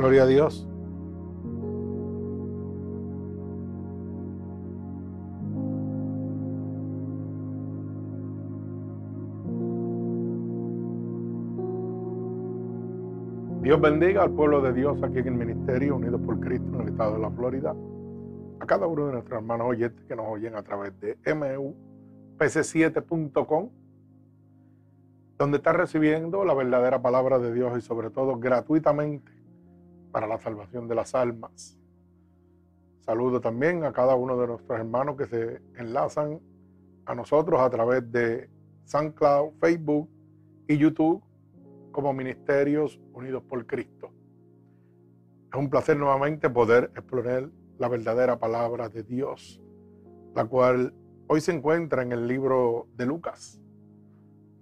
Gloria a Dios. Dios bendiga al pueblo de Dios aquí en el Ministerio Unidos por Cristo en el estado de la Florida. A cada uno de nuestros hermanos oyentes que nos oyen a través de mupc7.com, donde está recibiendo la verdadera palabra de Dios y sobre todo gratuitamente para la salvación de las almas. Saludo también a cada uno de nuestros hermanos que se enlazan a nosotros a través de SoundCloud, Facebook y YouTube como Ministerios Unidos por Cristo. Es un placer nuevamente poder explorar la verdadera palabra de Dios, la cual hoy se encuentra en el libro de Lucas,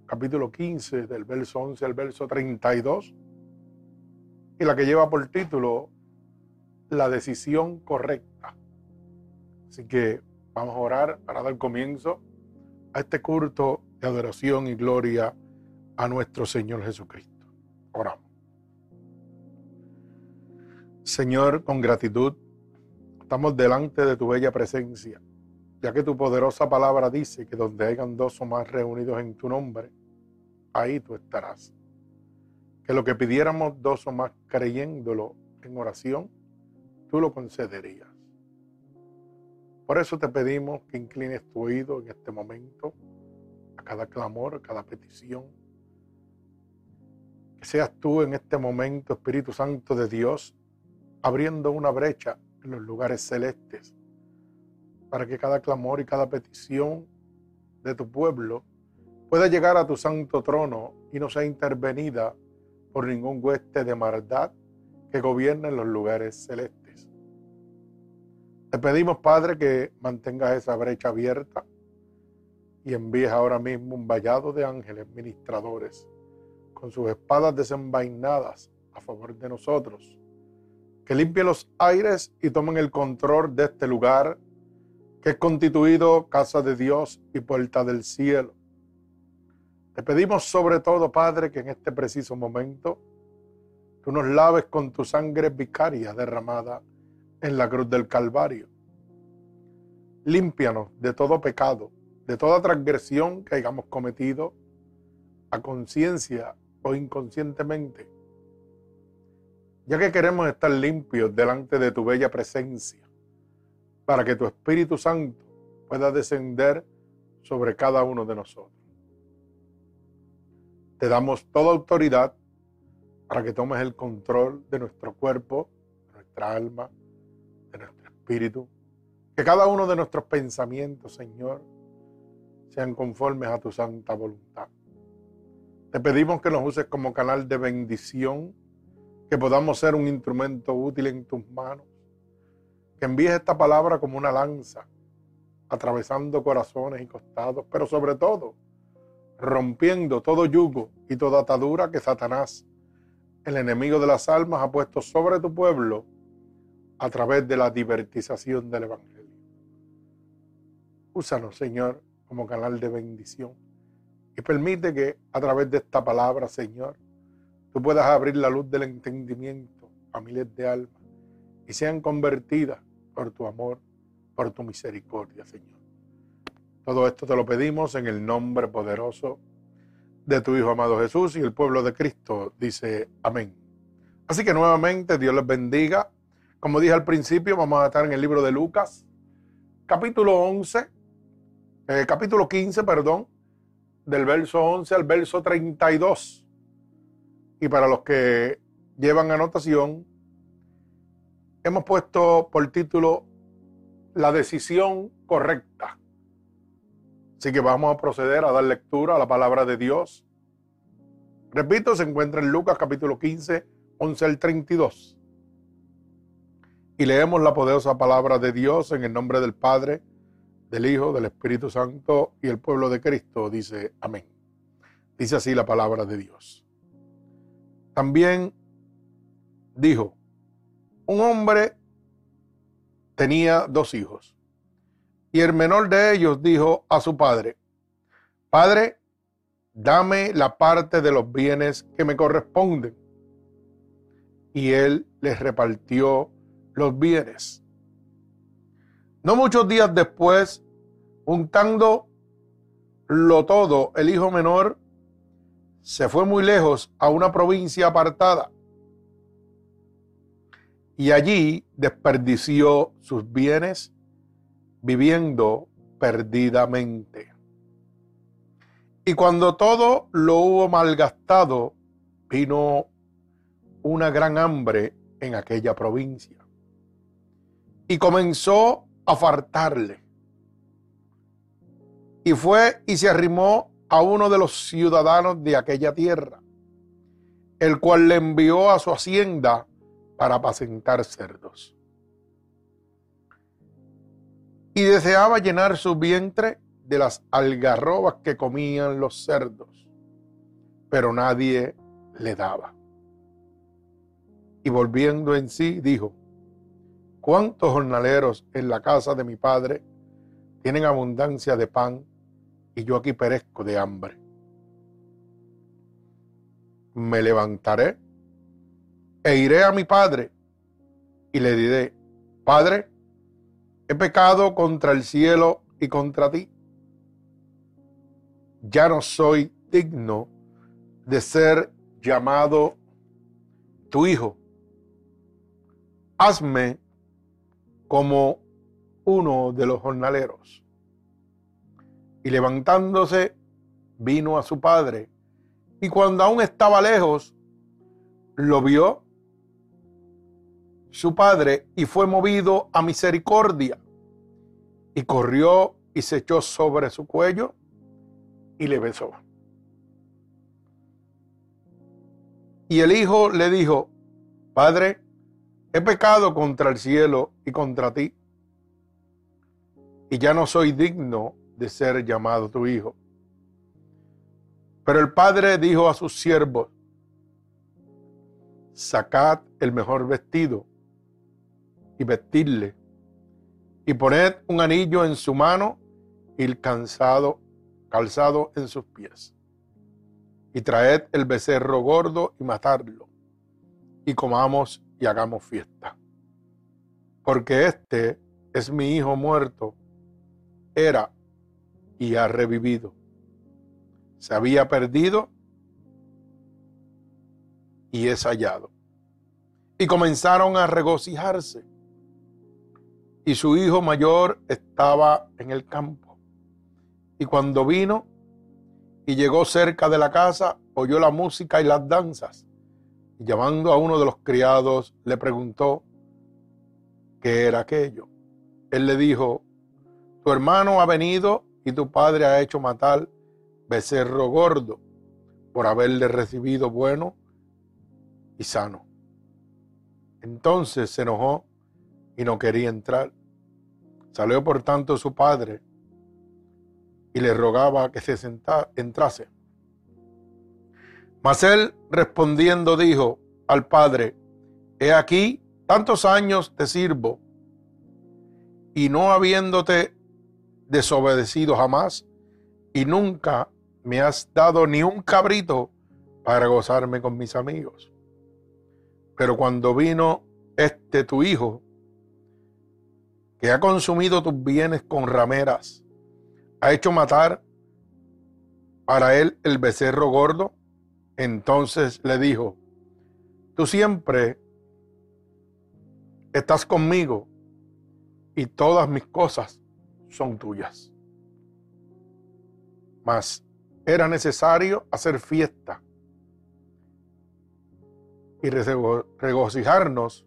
capítulo 15, del verso 11 al verso 32, y la que lleva por título La decisión correcta. Así que vamos a orar para dar comienzo a este culto de adoración y gloria a nuestro Señor Jesucristo. Oramos. Señor, con gratitud, estamos delante de tu bella presencia, ya que tu poderosa palabra dice que donde hayan dos o más reunidos en tu nombre, ahí tú estarás. Que lo que pidiéramos dos o más creyéndolo en oración, tú lo concederías. Por eso te pedimos que inclines tu oído en este momento a cada clamor, a cada petición que seas tú en este momento, Espíritu Santo de Dios, abriendo una brecha en los lugares celestes, para que cada clamor y cada petición de tu pueblo pueda llegar a tu santo trono y no sea intervenida por ningún hueste de maldad que gobierne los lugares celestes. Te pedimos, Padre, que mantengas esa brecha abierta y envíes ahora mismo un vallado de ángeles ministradores con sus espadas desenvainadas a favor de nosotros, que limpie los aires y tomen el control de este lugar que es constituido casa de Dios y puerta del cielo. Te pedimos sobre todo, Padre, que en este preciso momento tú nos laves con tu sangre vicaria derramada en la cruz del Calvario. Límpianos de todo pecado, de toda transgresión que hayamos cometido a conciencia o inconscientemente, ya que queremos estar limpios delante de tu bella presencia, para que tu Espíritu Santo pueda descender sobre cada uno de nosotros. Te damos toda autoridad para que tomes el control de nuestro cuerpo, de nuestra alma, de nuestro espíritu. Que cada uno de nuestros pensamientos, Señor, sean conformes a tu santa voluntad. Te pedimos que nos uses como canal de bendición, que podamos ser un instrumento útil en tus manos, que envíes esta palabra como una lanza, atravesando corazones y costados, pero sobre todo rompiendo todo yugo y toda atadura que Satanás, el enemigo de las almas, ha puesto sobre tu pueblo a través de la divertización del Evangelio. Úsanos, Señor, como canal de bendición y permite que a través de esta palabra, Señor, tú puedas abrir la luz del entendimiento a miles de almas y sean convertidas por tu amor, por tu misericordia, Señor. Todo esto te lo pedimos en el nombre poderoso de tu Hijo amado Jesús y el pueblo de Cristo dice amén. Así que nuevamente Dios les bendiga. Como dije al principio, vamos a estar en el libro de Lucas, capítulo 11, eh, capítulo 15, perdón, del verso 11 al verso 32. Y para los que llevan anotación, hemos puesto por título La decisión correcta. Así que vamos a proceder a dar lectura a la palabra de Dios. Repito, se encuentra en Lucas capítulo 15, 11 al 32. Y leemos la poderosa palabra de Dios en el nombre del Padre, del Hijo, del Espíritu Santo y el pueblo de Cristo dice amén. Dice así la palabra de Dios. También dijo, un hombre tenía dos hijos y el menor de ellos dijo a su padre, Padre, dame la parte de los bienes que me corresponden. y él les repartió los bienes. No muchos días después, juntando lo todo, el hijo menor se fue muy lejos a una provincia apartada y allí desperdició sus bienes viviendo perdidamente. Y cuando todo lo hubo malgastado, vino una gran hambre en aquella provincia. Y comenzó a faltarle. Y fue y se arrimó a uno de los ciudadanos de aquella tierra, el cual le envió a su hacienda para apacentar cerdos. Y deseaba llenar su vientre de las algarrobas que comían los cerdos, pero nadie le daba. Y volviendo en sí, dijo, ¿cuántos jornaleros en la casa de mi padre tienen abundancia de pan y yo aquí perezco de hambre? Me levantaré e iré a mi padre y le diré, Padre, he pecado contra el cielo y contra ti. Ya no soy digno de ser llamado tu hijo hazme como uno de los jornaleros. Y levantándose, vino a su padre. Y cuando aún estaba lejos, lo vio su padre y fue movido a misericordia. Y corrió y se echó sobre su cuello y le besó. Y el hijo le dijo, Padre, He pecado contra el cielo y contra ti, y ya no soy digno de ser llamado tu hijo. Pero el padre dijo a sus siervos, sacad el mejor vestido y vestidle, y poned un anillo en su mano y el calzado, calzado en sus pies. Y traed el becerro gordo y matadlo, y comamos y hagamos fiesta. Porque este es mi hijo muerto, era y ha revivido. Se había perdido y es hallado. Y comenzaron a regocijarse. Y su hijo mayor estaba en el campo. Y cuando vino y llegó cerca de la casa, oyó la música y las danzas y llamando a uno de los criados, le preguntó qué era aquello. Él le dijo, tu hermano ha venido y tu padre ha hecho matar becerro gordo por haberle recibido bueno y sano. Entonces se enojó y no quería entrar. Salió por tanto su padre y le rogaba que se sentara, entrase. Mas él respondiendo dijo al padre, he aquí, tantos años te sirvo, y no habiéndote desobedecido jamás, y nunca me has dado ni un cabrito para gozarme con mis amigos. Pero cuando vino este tu hijo, que ha consumido tus bienes con rameras, ha hecho matar para él el becerro gordo, entonces le dijo, tú siempre estás conmigo y todas mis cosas son tuyas. Mas era necesario hacer fiesta y regocijarnos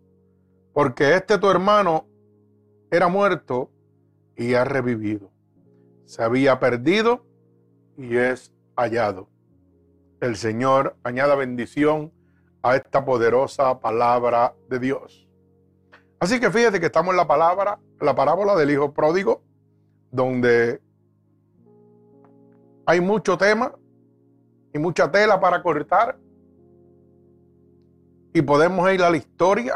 porque este tu hermano era muerto y ha revivido. Se había perdido y es hallado el Señor añada bendición a esta poderosa palabra de Dios. Así que fíjate que estamos en la palabra, la parábola del hijo pródigo, donde hay mucho tema y mucha tela para cortar. Y podemos ir a la historia.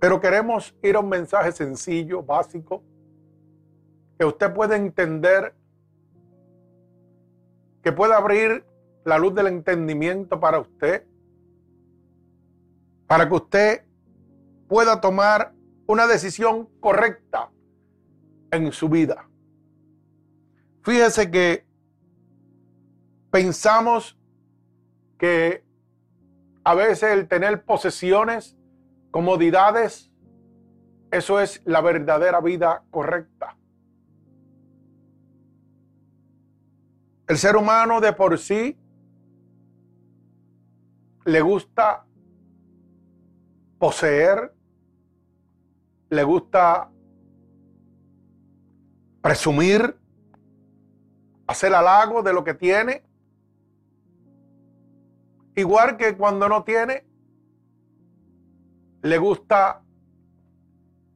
Pero queremos ir a un mensaje sencillo, básico, que usted puede entender, que pueda abrir la luz del entendimiento para usted para que usted pueda tomar una decisión correcta en su vida. Fíjese que pensamos que a veces el tener posesiones, comodidades, eso es la verdadera vida correcta. El ser humano de por sí le gusta poseer, le gusta presumir, hacer halago de lo que tiene. Igual que cuando no tiene, le gusta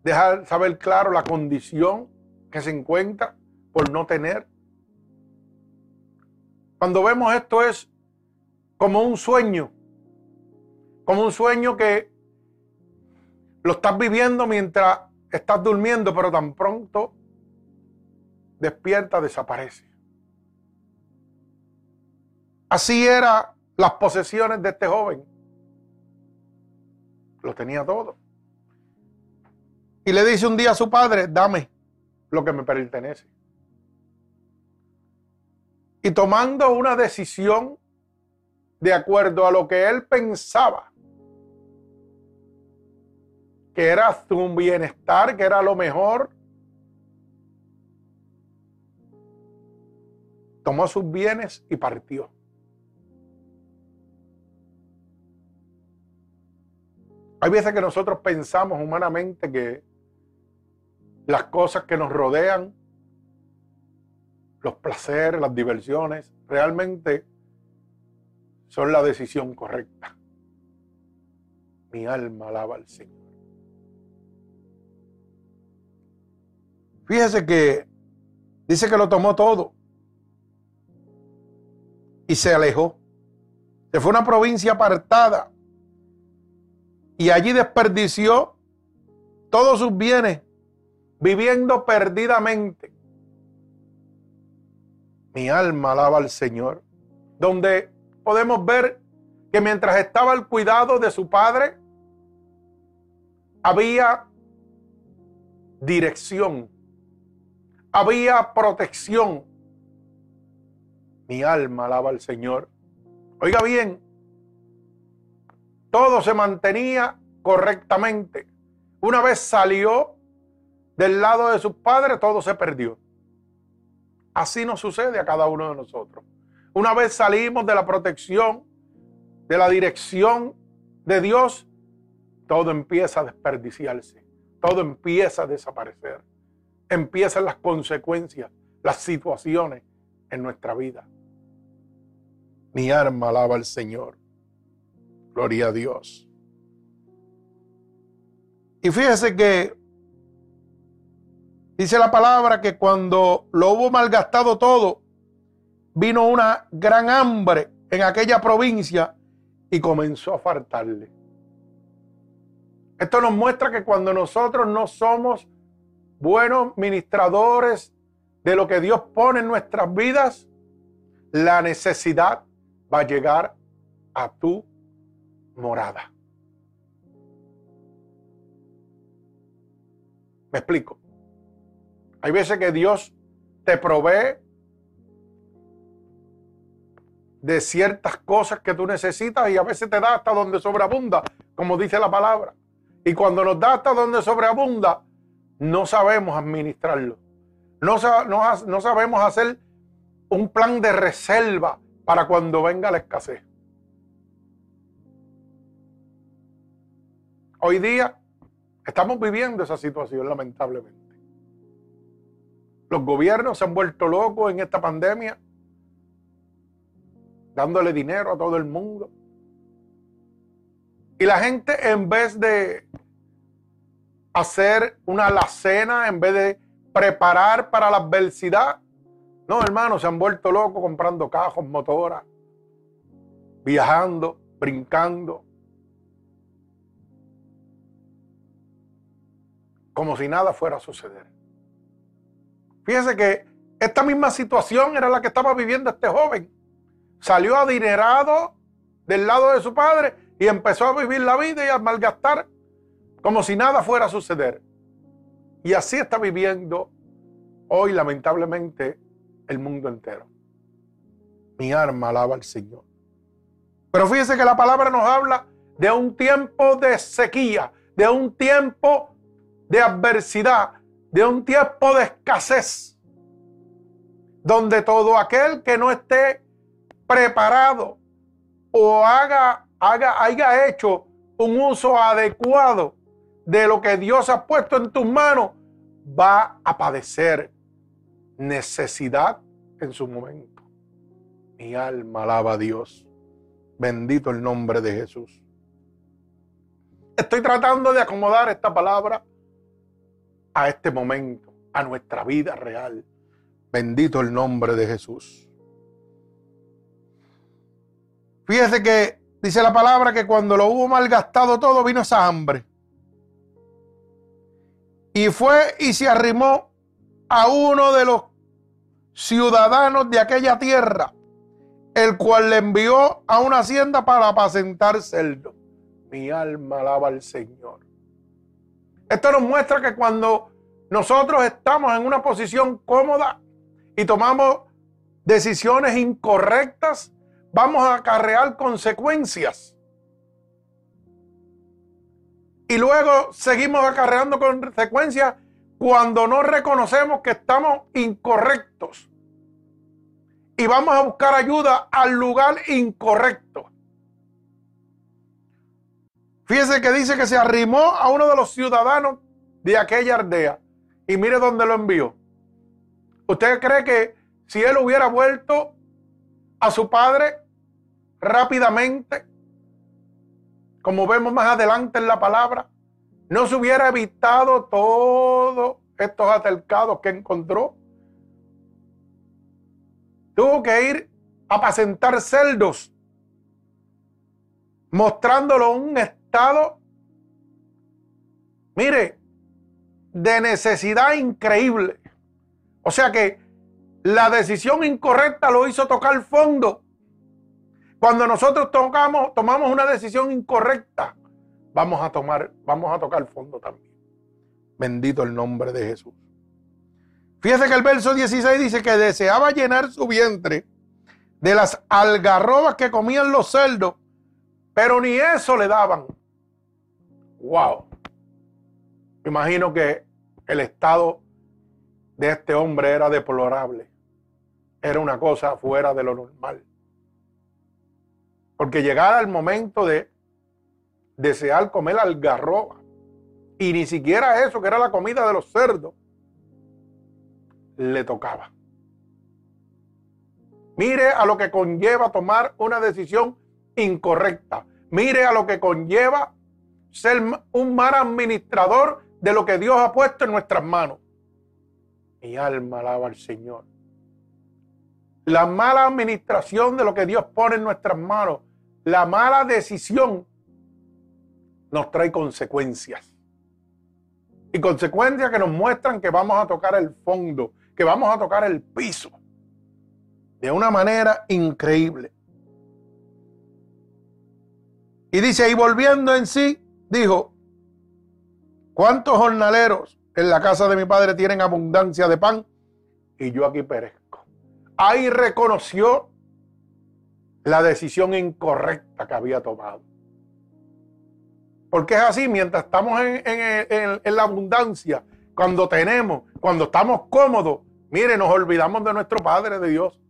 dejar saber claro la condición que se encuentra por no tener. Cuando vemos esto es como un sueño, como un sueño que lo estás viviendo mientras estás durmiendo, pero tan pronto despierta, desaparece. Así eran las posesiones de este joven. Lo tenía todo. Y le dice un día a su padre, dame lo que me pertenece. Y tomando una decisión de acuerdo a lo que él pensaba, que era su bienestar, que era lo mejor, tomó sus bienes y partió. Hay veces que nosotros pensamos humanamente que las cosas que nos rodean, los placeres, las diversiones, realmente son la decisión correcta. Mi alma alaba al Señor. Fíjese que dice que lo tomó todo y se alejó. Se fue a una provincia apartada y allí desperdició todos sus bienes viviendo perdidamente. Mi alma alaba al Señor. Donde podemos ver que mientras estaba al cuidado de su padre, había dirección, había protección. Mi alma alaba al Señor. Oiga bien, todo se mantenía correctamente. Una vez salió del lado de sus padres, todo se perdió. Así nos sucede a cada uno de nosotros. Una vez salimos de la protección, de la dirección de Dios, todo empieza a desperdiciarse, todo empieza a desaparecer. Empiezan las consecuencias, las situaciones en nuestra vida. Mi alma alaba al Señor. Gloria a Dios. Y fíjese que dice la palabra que cuando lo hubo malgastado todo, vino una gran hambre en aquella provincia y comenzó a faltarle. Esto nos muestra que cuando nosotros no somos buenos ministradores de lo que Dios pone en nuestras vidas, la necesidad va a llegar a tu morada. Me explico. Hay veces que Dios te provee de ciertas cosas que tú necesitas y a veces te da hasta donde sobreabunda, como dice la palabra. Y cuando nos da hasta donde sobreabunda, no sabemos administrarlo. No, no sabemos hacer un plan de reserva para cuando venga la escasez. Hoy día estamos viviendo esa situación, lamentablemente. Los gobiernos se han vuelto locos en esta pandemia dándole dinero a todo el mundo. Y la gente en vez de hacer una alacena, en vez de preparar para la adversidad, no, hermano, se han vuelto locos comprando cajos, motoras, viajando, brincando, como si nada fuera a suceder. Fíjese que esta misma situación era la que estaba viviendo este joven salió adinerado del lado de su padre y empezó a vivir la vida y a malgastar como si nada fuera a suceder. Y así está viviendo hoy lamentablemente el mundo entero. Mi alma alaba al Señor. Pero fíjese que la palabra nos habla de un tiempo de sequía, de un tiempo de adversidad, de un tiempo de escasez, donde todo aquel que no esté preparado o haga, haga, haya hecho un uso adecuado de lo que Dios ha puesto en tus manos, va a padecer necesidad en su momento. Mi alma alaba a Dios. Bendito el nombre de Jesús. Estoy tratando de acomodar esta palabra a este momento, a nuestra vida real. Bendito el nombre de Jesús. Fíjese que dice la palabra que cuando lo hubo malgastado todo vino esa hambre. Y fue y se arrimó a uno de los ciudadanos de aquella tierra, el cual le envió a una hacienda para apacentar cerdo. Mi alma alaba al Señor. Esto nos muestra que cuando nosotros estamos en una posición cómoda y tomamos decisiones incorrectas, vamos a acarrear consecuencias. Y luego seguimos acarreando consecuencias cuando no reconocemos que estamos incorrectos. Y vamos a buscar ayuda al lugar incorrecto. Fíjese que dice que se arrimó a uno de los ciudadanos de aquella aldea. Y mire dónde lo envió. ¿Usted cree que si él hubiera vuelto a su padre rápidamente, como vemos más adelante en la palabra, no se hubiera evitado todos estos altercados que encontró? Tuvo que ir a apacentar cerdos, mostrándolo un estado, mire, de necesidad increíble. O sea que la decisión incorrecta lo hizo tocar fondo. Cuando nosotros tomamos una decisión incorrecta, vamos a tomar, vamos a tocar fondo también. Bendito el nombre de Jesús. Fíjese que el verso 16 dice que deseaba llenar su vientre de las algarrobas que comían los cerdos, pero ni eso le daban. Wow. Imagino que el estado de este hombre era deplorable. Era una cosa fuera de lo normal. Porque llegara el momento de desear comer algarroba, y ni siquiera eso, que era la comida de los cerdos, le tocaba. Mire a lo que conlleva tomar una decisión incorrecta. Mire a lo que conlleva ser un mal administrador de lo que Dios ha puesto en nuestras manos. Mi alma alaba al Señor. La mala administración de lo que Dios pone en nuestras manos, la mala decisión, nos trae consecuencias. Y consecuencias que nos muestran que vamos a tocar el fondo, que vamos a tocar el piso. De una manera increíble. Y dice, y volviendo en sí, dijo, ¿Cuántos jornaleros en la casa de mi padre tienen abundancia de pan? Y yo aquí perezco. Ahí reconoció la decisión incorrecta que había tomado. Porque es así, mientras estamos en, la abundancia, cuando tenemos, cuando estamos cómodos, mire, nos olvidamos de nuestro Padre de Dios.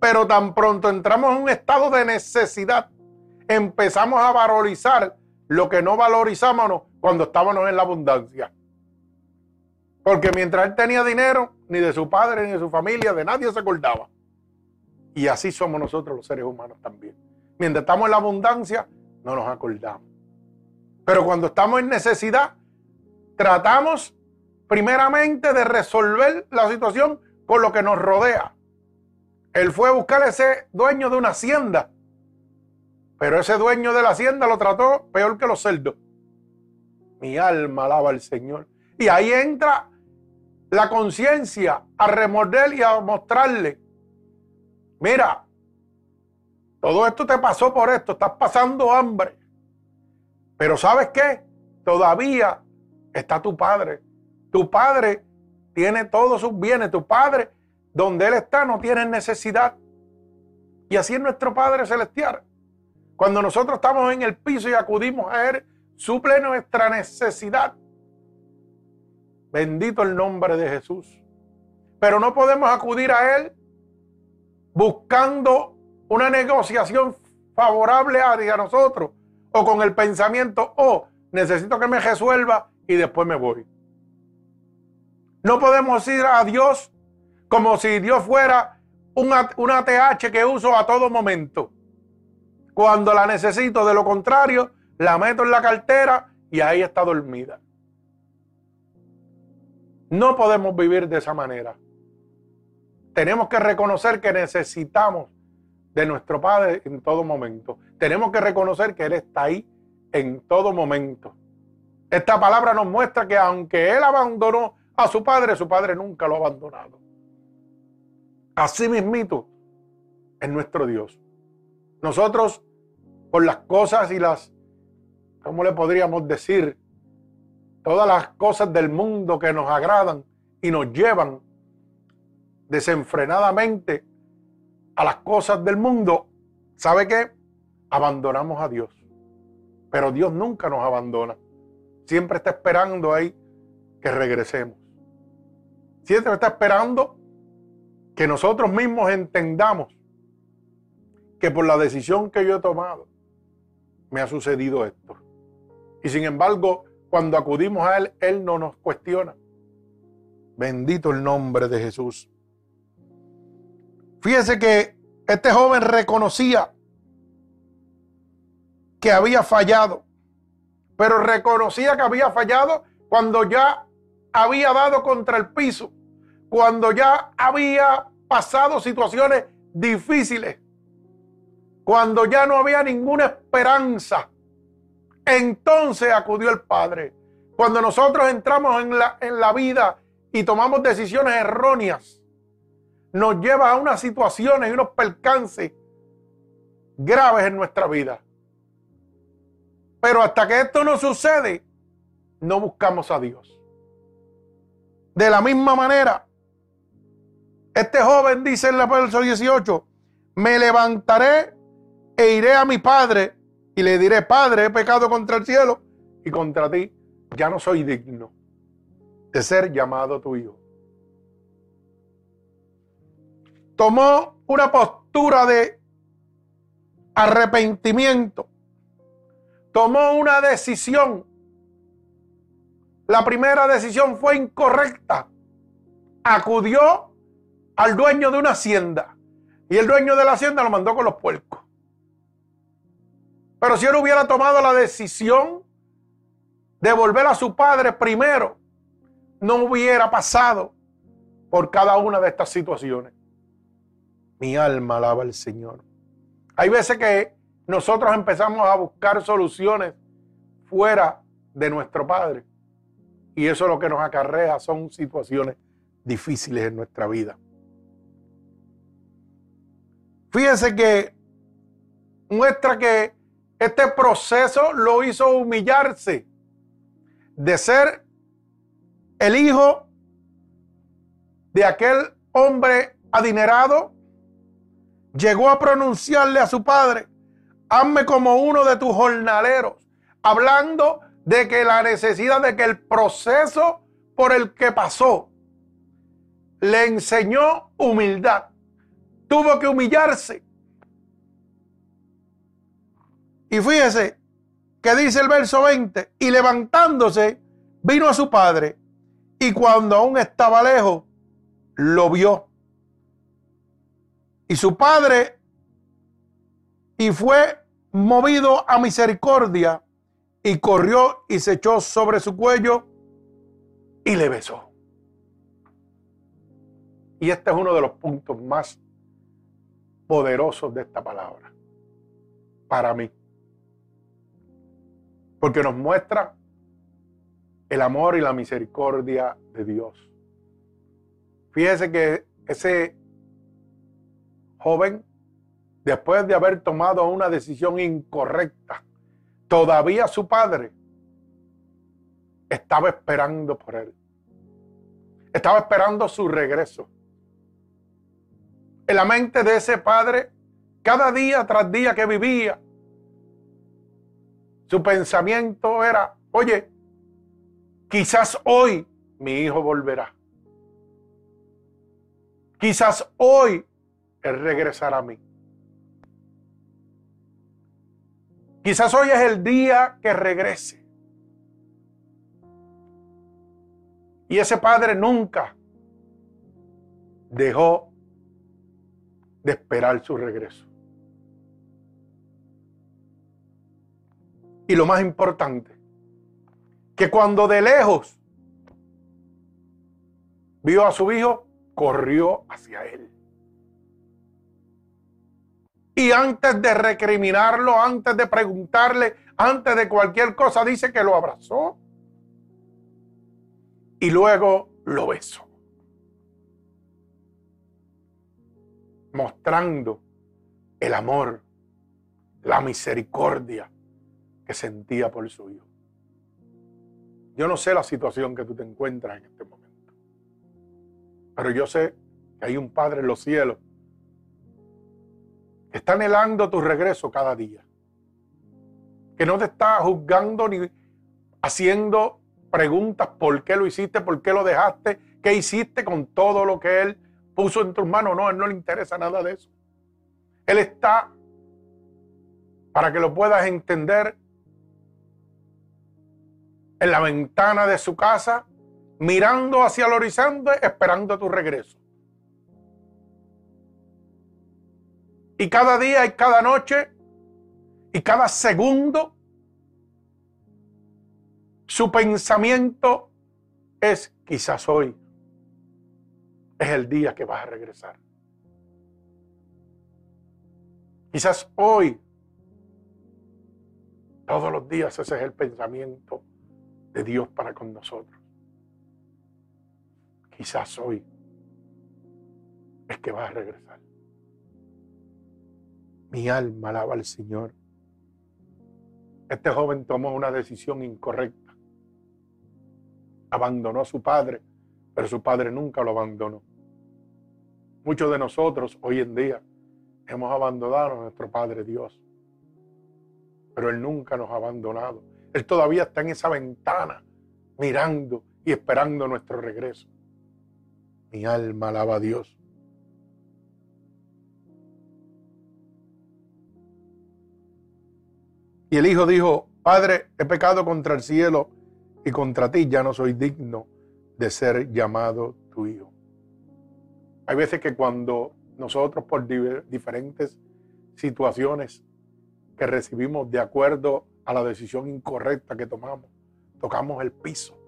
Pero tan pronto entramos en un estado de necesidad, empezamos a valorizar lo que no valorizamos cuando estábamos en la abundancia. Porque mientras él tenía dinero, ni de su padre, ni de su familia, de nadie se acordaba. Y así somos nosotros los seres humanos también. Mientras estamos en la abundancia, no nos acordamos. Pero cuando estamos en necesidad, tratamos primeramente de resolver la situación con lo que nos rodea. Él fue a buscar ese dueño de una hacienda. Pero ese dueño de la hacienda lo trató peor que los cerdos. Mi alma alaba al Señor. Y ahí entra la conciencia a remorder y a mostrarle, mira, Todo esto te pasó por esto, estás pasando hambre. Pero ¿sabes qué? Todavía está tu padre. Tu padre tiene todos sus bienes. Tu padre, donde él está, no tiene necesidad. Y así es nuestro Padre Celestial. Cuando nosotros estamos en el piso y acudimos a Él, suple nuestra necesidad. Bendito el nombre de Jesús. Pero no podemos acudir a Él buscando una negociación favorable a nosotros o con el pensamiento, oh, necesito que me resuelva y después me voy. No podemos ir a Dios como si Dios fuera una, una TH que uso a todo momento. Cuando la necesito, de lo contrario, la meto en la cartera y ahí está dormida. No podemos vivir de esa manera. Tenemos que reconocer que necesitamos de nuestro Padre en todo momento. Tenemos que reconocer que Él está ahí en todo momento. Esta palabra nos muestra que aunque Él abandonó a su Padre, su Padre nunca lo ha abandonado. Así mismito es nuestro Dios. Nosotros, por las cosas y las, ¿cómo le podríamos decir? Todas las cosas del mundo que nos agradan y nos llevan desenfrenadamente a las cosas del mundo, ¿sabe qué? Abandonamos a Dios. Pero Dios nunca nos abandona. Siempre está esperando ahí que regresemos. Siempre está esperando que nosotros mismos entendamos que por la decisión que yo he tomado me ha sucedido esto. Y sin embargo, cuando acudimos a Él, Él no nos cuestiona. Bendito el nombre de Jesús. Fíjese que este joven reconocía que había fallado, pero reconocía que había fallado cuando ya había dado contra el piso, cuando ya había pasado situaciones difíciles, cuando ya no había ninguna esperanza. Entonces acudió el Padre. Cuando nosotros entramos en la, en la vida y tomamos decisiones erróneas, nos lleva a unas situaciones y unos percances graves en nuestra vida. Pero hasta que esto no sucede, no buscamos a Dios. De la misma manera, este joven dice en la verso 18, me levantaré e iré a mi padre y le diré, Padre, he pecado contra el cielo y contra ti, ya no soy digno de ser llamado tu hijo tomó una postura de arrepentimiento, tomó una decisión. La primera decisión fue incorrecta. Acudió al dueño de una hacienda y el dueño de la hacienda lo mandó con los puercos. Pero si él hubiera tomado la decisión de volver a su padre primero, no hubiera pasado por cada una de estas situaciones. Mi alma alaba al Señor. Hay veces que nosotros empezamos a buscar soluciones fuera de nuestro Padre. Y eso lo que nos acarrea son situaciones difíciles en nuestra vida. Fíjense que muestra que este proceso lo hizo humillarse de ser el hijo de aquel hombre adinerado llegó a pronunciarle a su padre, hazme como uno de tus jornaleros, hablando de que la necesidad de que el proceso por el que pasó le enseñó humildad. Tuvo que humillarse. Y fíjese que dice el verso 20, y levantándose, vino a su padre, y cuando aún estaba lejos, lo vio y su padre y fue movido a misericordia y corrió y se echó sobre su cuello y le besó. Y este es uno de los puntos más poderosos de esta palabra para mí. Porque nos muestra el amor y la misericordia de Dios. Fíjese que ese joven después de haber tomado una decisión incorrecta, todavía su padre estaba esperando por él. Estaba esperando su regreso. En la mente de ese padre, cada día tras día que vivía, su pensamiento era, oye, quizás hoy mi hijo volverá. Quizás hoy él regresará a mí. Quizás hoy es el día que regrese. Y ese padre nunca dejó de esperar su regreso. Y lo más importante, que cuando de lejos vio a su hijo, corrió hacia él. Y antes de recriminarlo, antes de preguntarle, antes de cualquier cosa, dice que lo abrazó y luego lo besó. Mostrando el amor, la misericordia que sentía por su hijo. Yo no sé la situación que tú te encuentras en este momento, pero yo sé que hay un Padre en los cielos que está anhelando tu regreso cada día, que no te está juzgando ni haciendo preguntas por qué lo hiciste, por qué lo dejaste, qué hiciste con todo lo que Él puso en tus manos. No, a Él no le interesa nada de eso. Él está para que lo puedas entender en la ventana de su casa, mirando hacia el horizonte, esperando tu regreso. Y cada día y cada noche y cada segundo su pensamiento es quizás hoy es el día que vas a regresar. Quizás hoy, todos los días ese es el pensamiento de Dios para con nosotros. Quizás hoy es que vas a regresar. Mi alma alaba al Señor. Este joven tomó una decisión incorrecta abandonó a su padre, pero su padre nunca lo abandonó. Muchos de nosotros hoy en día hemos abandonado a nuestro Padre Dios, pero Él nunca nos ha abandonado. Él todavía está en esa ventana mirando y esperando nuestro regreso. Mi alma alaba a Dios. Y el hijo dijo, Padre, he pecado contra el cielo y contra ti ya no soy digno de ser llamado tu hijo. Hay veces que cuando nosotros por diferentes situaciones que recibimos de acuerdo a la decisión incorrecta que tomamos, tocamos el piso,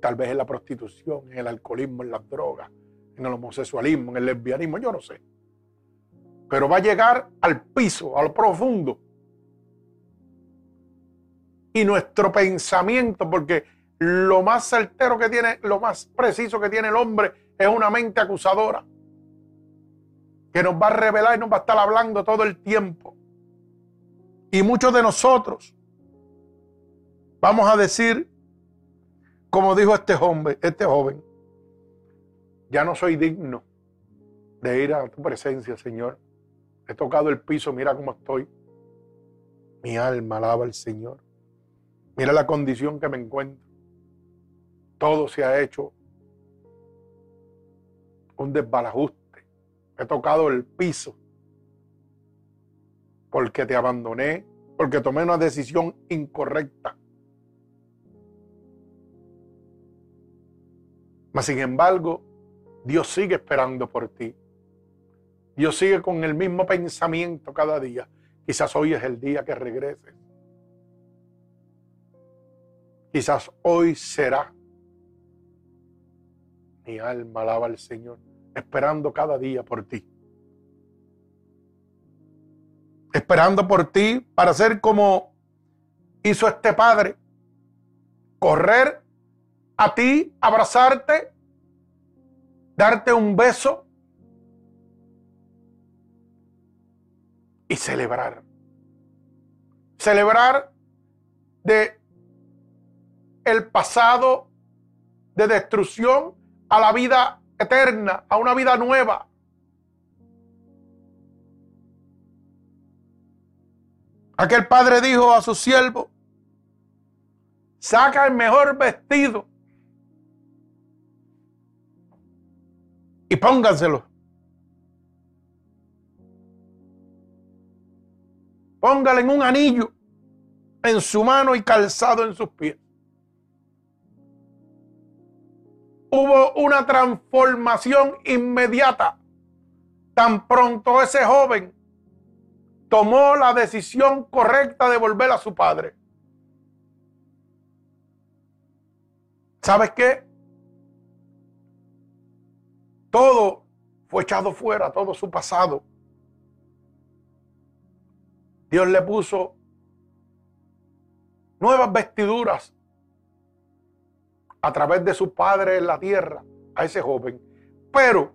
tal vez en la prostitución, en el alcoholismo, en las drogas, en el homosexualismo, en el lesbianismo, yo no sé. Pero va a llegar al piso, a lo profundo, y nuestro pensamiento, porque lo más certero que tiene, lo más preciso que tiene el hombre es una mente acusadora, que nos va a revelar y nos va a estar hablando todo el tiempo. Y muchos de nosotros vamos a decir, como dijo este joven, este joven, ya no soy digno de ir a tu presencia, Señor. He tocado el piso, mira cómo estoy. Mi alma alaba al Señor. Mira la condición que me encuentro. Todo se ha hecho un desbalajuste. He tocado el piso porque te abandoné, porque tomé una decisión incorrecta. Mas sin embargo, Dios sigue esperando por ti. Dios sigue con el mismo pensamiento cada día. Quizás hoy es el día que regreses. Quizás hoy será. Mi alma alaba al Señor, esperando cada día por ti. Esperando por ti para ser como hizo este padre. Correr a ti, abrazarte, darte un beso. y celebrar. Celebrar de el pasado de destrucción a la vida eterna, a una vida nueva. Aquel padre dijo a su siervo, saca el mejor vestido y pónganselo. Póngale en un anillo en su mano y calzado en sus pies. Hubo una transformación inmediata. Tan pronto ese joven tomó la decisión correcta de volver a su padre. ¿Sabes qué? Todo fue echado fuera, todo su pasado. Dios le puso nuevas vestiduras a través de su padre en la tierra a ese joven. Pero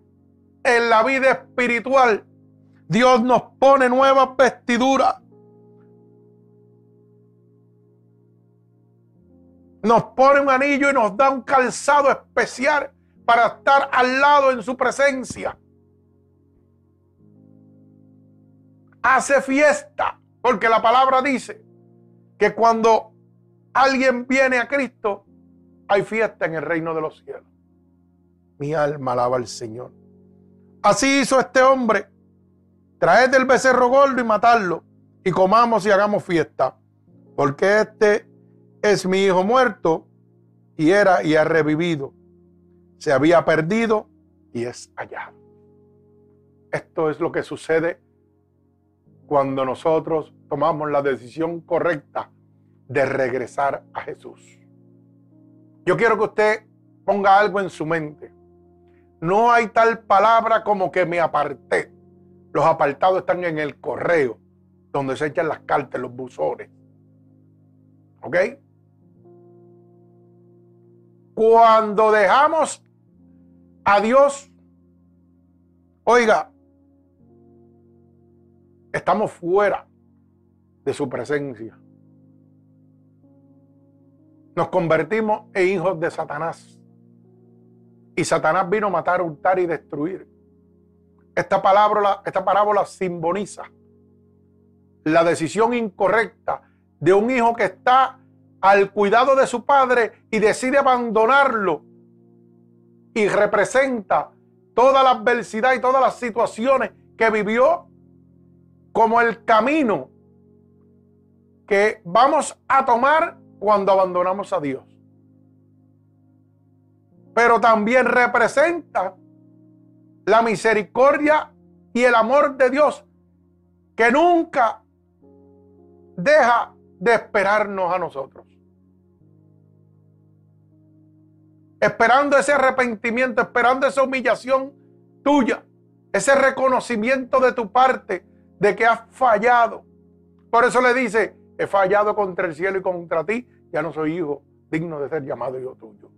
en la vida espiritual Dios nos pone nuevas vestiduras. Nos pone un anillo y nos da un calzado especial para estar al lado en su presencia. Hace fiesta, porque la palabra dice que cuando alguien viene a Cristo, hay fiesta en el reino de los cielos. Mi alma alaba al Señor. Así hizo este hombre traed el becerro gordo y matarlo, y comamos y hagamos fiesta, porque este es mi hijo muerto, y era y ha revivido. Se había perdido y es hallado. Esto es lo que sucede cuando nosotros tomamos la decisión correcta de regresar a Jesús. Yo quiero que usted ponga algo en su mente. No hay tal palabra como que me aparté. Los apartados están en el correo, donde se echan las cartas, los buzones. ¿Ok? Cuando dejamos a Dios, oiga, estamos fuera de su presencia. Nos convertimos en hijos de Satanás. Y Satanás vino a matar, hurtar y destruir. Esta, palabra, esta parábola simboliza la decisión incorrecta de un hijo que está al cuidado de su padre y decide abandonarlo y representa toda la adversidad y todas las situaciones que vivió como el camino que vamos a tomar cuando abandonamos a Dios. Pero también representa la misericordia y el amor de Dios que nunca deja de esperarnos a nosotros. Esperando ese arrepentimiento, esperando esa humillación tuya, ese reconocimiento de tu parte de que has fallado. Por eso le dice, he fallado contra el cielo y contra ti, ya no soy hijo digno de ser llamado hijo tuyo.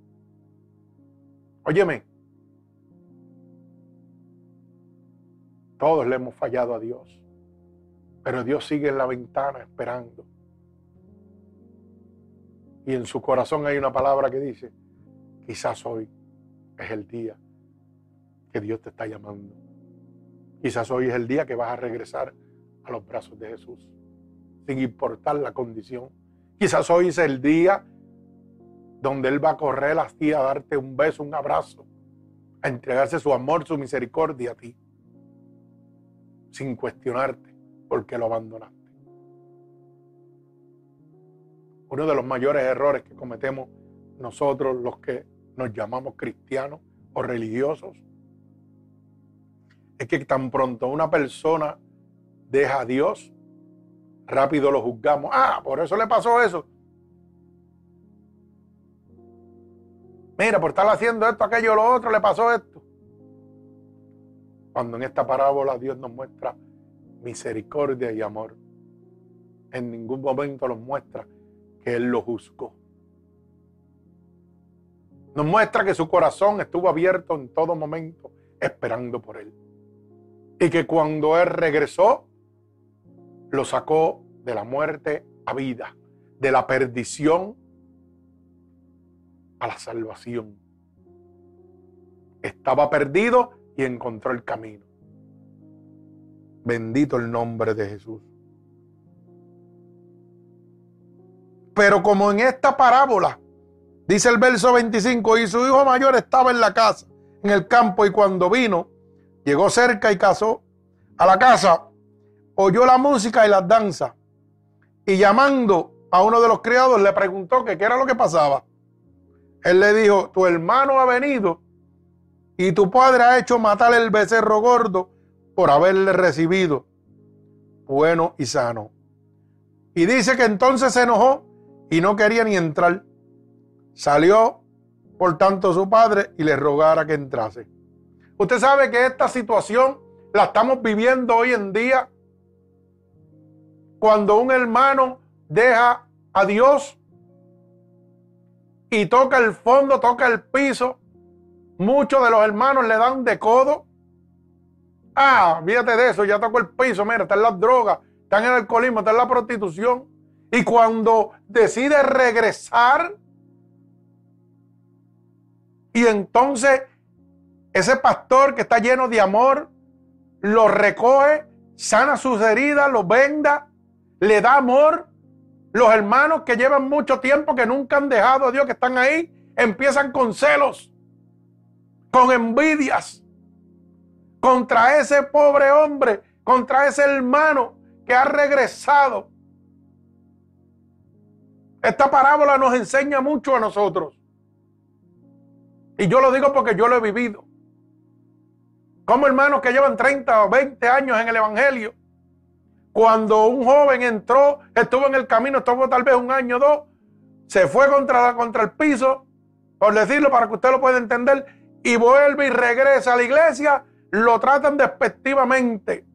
Óyeme, Todos le hemos fallado a Dios. Pero Dios sigue en la ventana esperando. Y en su corazón hay una palabra que dice, quizás hoy es el día que Dios te está llamando. Quizás hoy es el día que vas a regresar a los brazos de Jesús, sin importar la condición. Quizás hoy es el día donde Él va a correr a ti a darte un beso, un abrazo, a entregarse su amor, su misericordia a ti sin cuestionarte por qué lo abandonaste. Uno de los mayores errores que cometemos nosotros los que nos llamamos cristianos o religiosos es que tan pronto una persona deja a Dios, rápido lo juzgamos. Ah, por eso le pasó eso. Mira, por estar haciendo esto, aquello, lo otro, le pasó esto. Cuando en esta parábola Dios nos muestra misericordia y amor, en ningún momento nos muestra que Él lo juzgó. Nos muestra que su corazón estuvo abierto en todo momento esperando por Él. Y que cuando Él regresó, lo sacó de la muerte a vida, de la perdición a la salvación. Estaba perdido y encontró el camino. Bendito el nombre de Jesús. Pero como en esta parábola, dice el verso 25, y su hijo mayor estaba en la casa, en el campo, y cuando vino, llegó cerca y casó a la casa, oyó la música y las danzas, y llamando a uno de los criados le preguntó qué era lo que pasaba. Él le dijo, tu hermano ha venido y tu padre ha hecho matar el becerro gordo por haberle recibido bueno y sano. Y dice que entonces se enojó y no quería ni entrar. Salió, por tanto, su padre y le rogara que entrase. Usted sabe que esta situación la estamos viviendo hoy en día cuando un hermano deja a Dios y toca el fondo, toca el piso, muchos de los hermanos le dan de codo. Ah, fíjate de eso, ya tocó el piso, mira, está en las drogas, está en el alcoholismo, está en la prostitución. Y cuando decide regresar, y entonces ese pastor que está lleno de amor, lo recoge, sana sus heridas, lo venda, le da amor los hermanos que llevan mucho tiempo, que nunca han dejado a Dios, que están ahí, empiezan con celos, con envidias, contra ese pobre hombre, contra ese hermano que ha regresado. Esta parábola nos enseña mucho a nosotros. Y yo lo digo porque yo lo he vivido. Como hermanos que llevan 30 o 20 años en el Evangelio, cuando un joven entró, estuvo en el camino, estuvo tal vez un año o dos, se fue contra, contra el piso, por decirlo para que usted lo pueda entender, y vuelve y regresa a la iglesia, lo tratan despectivamente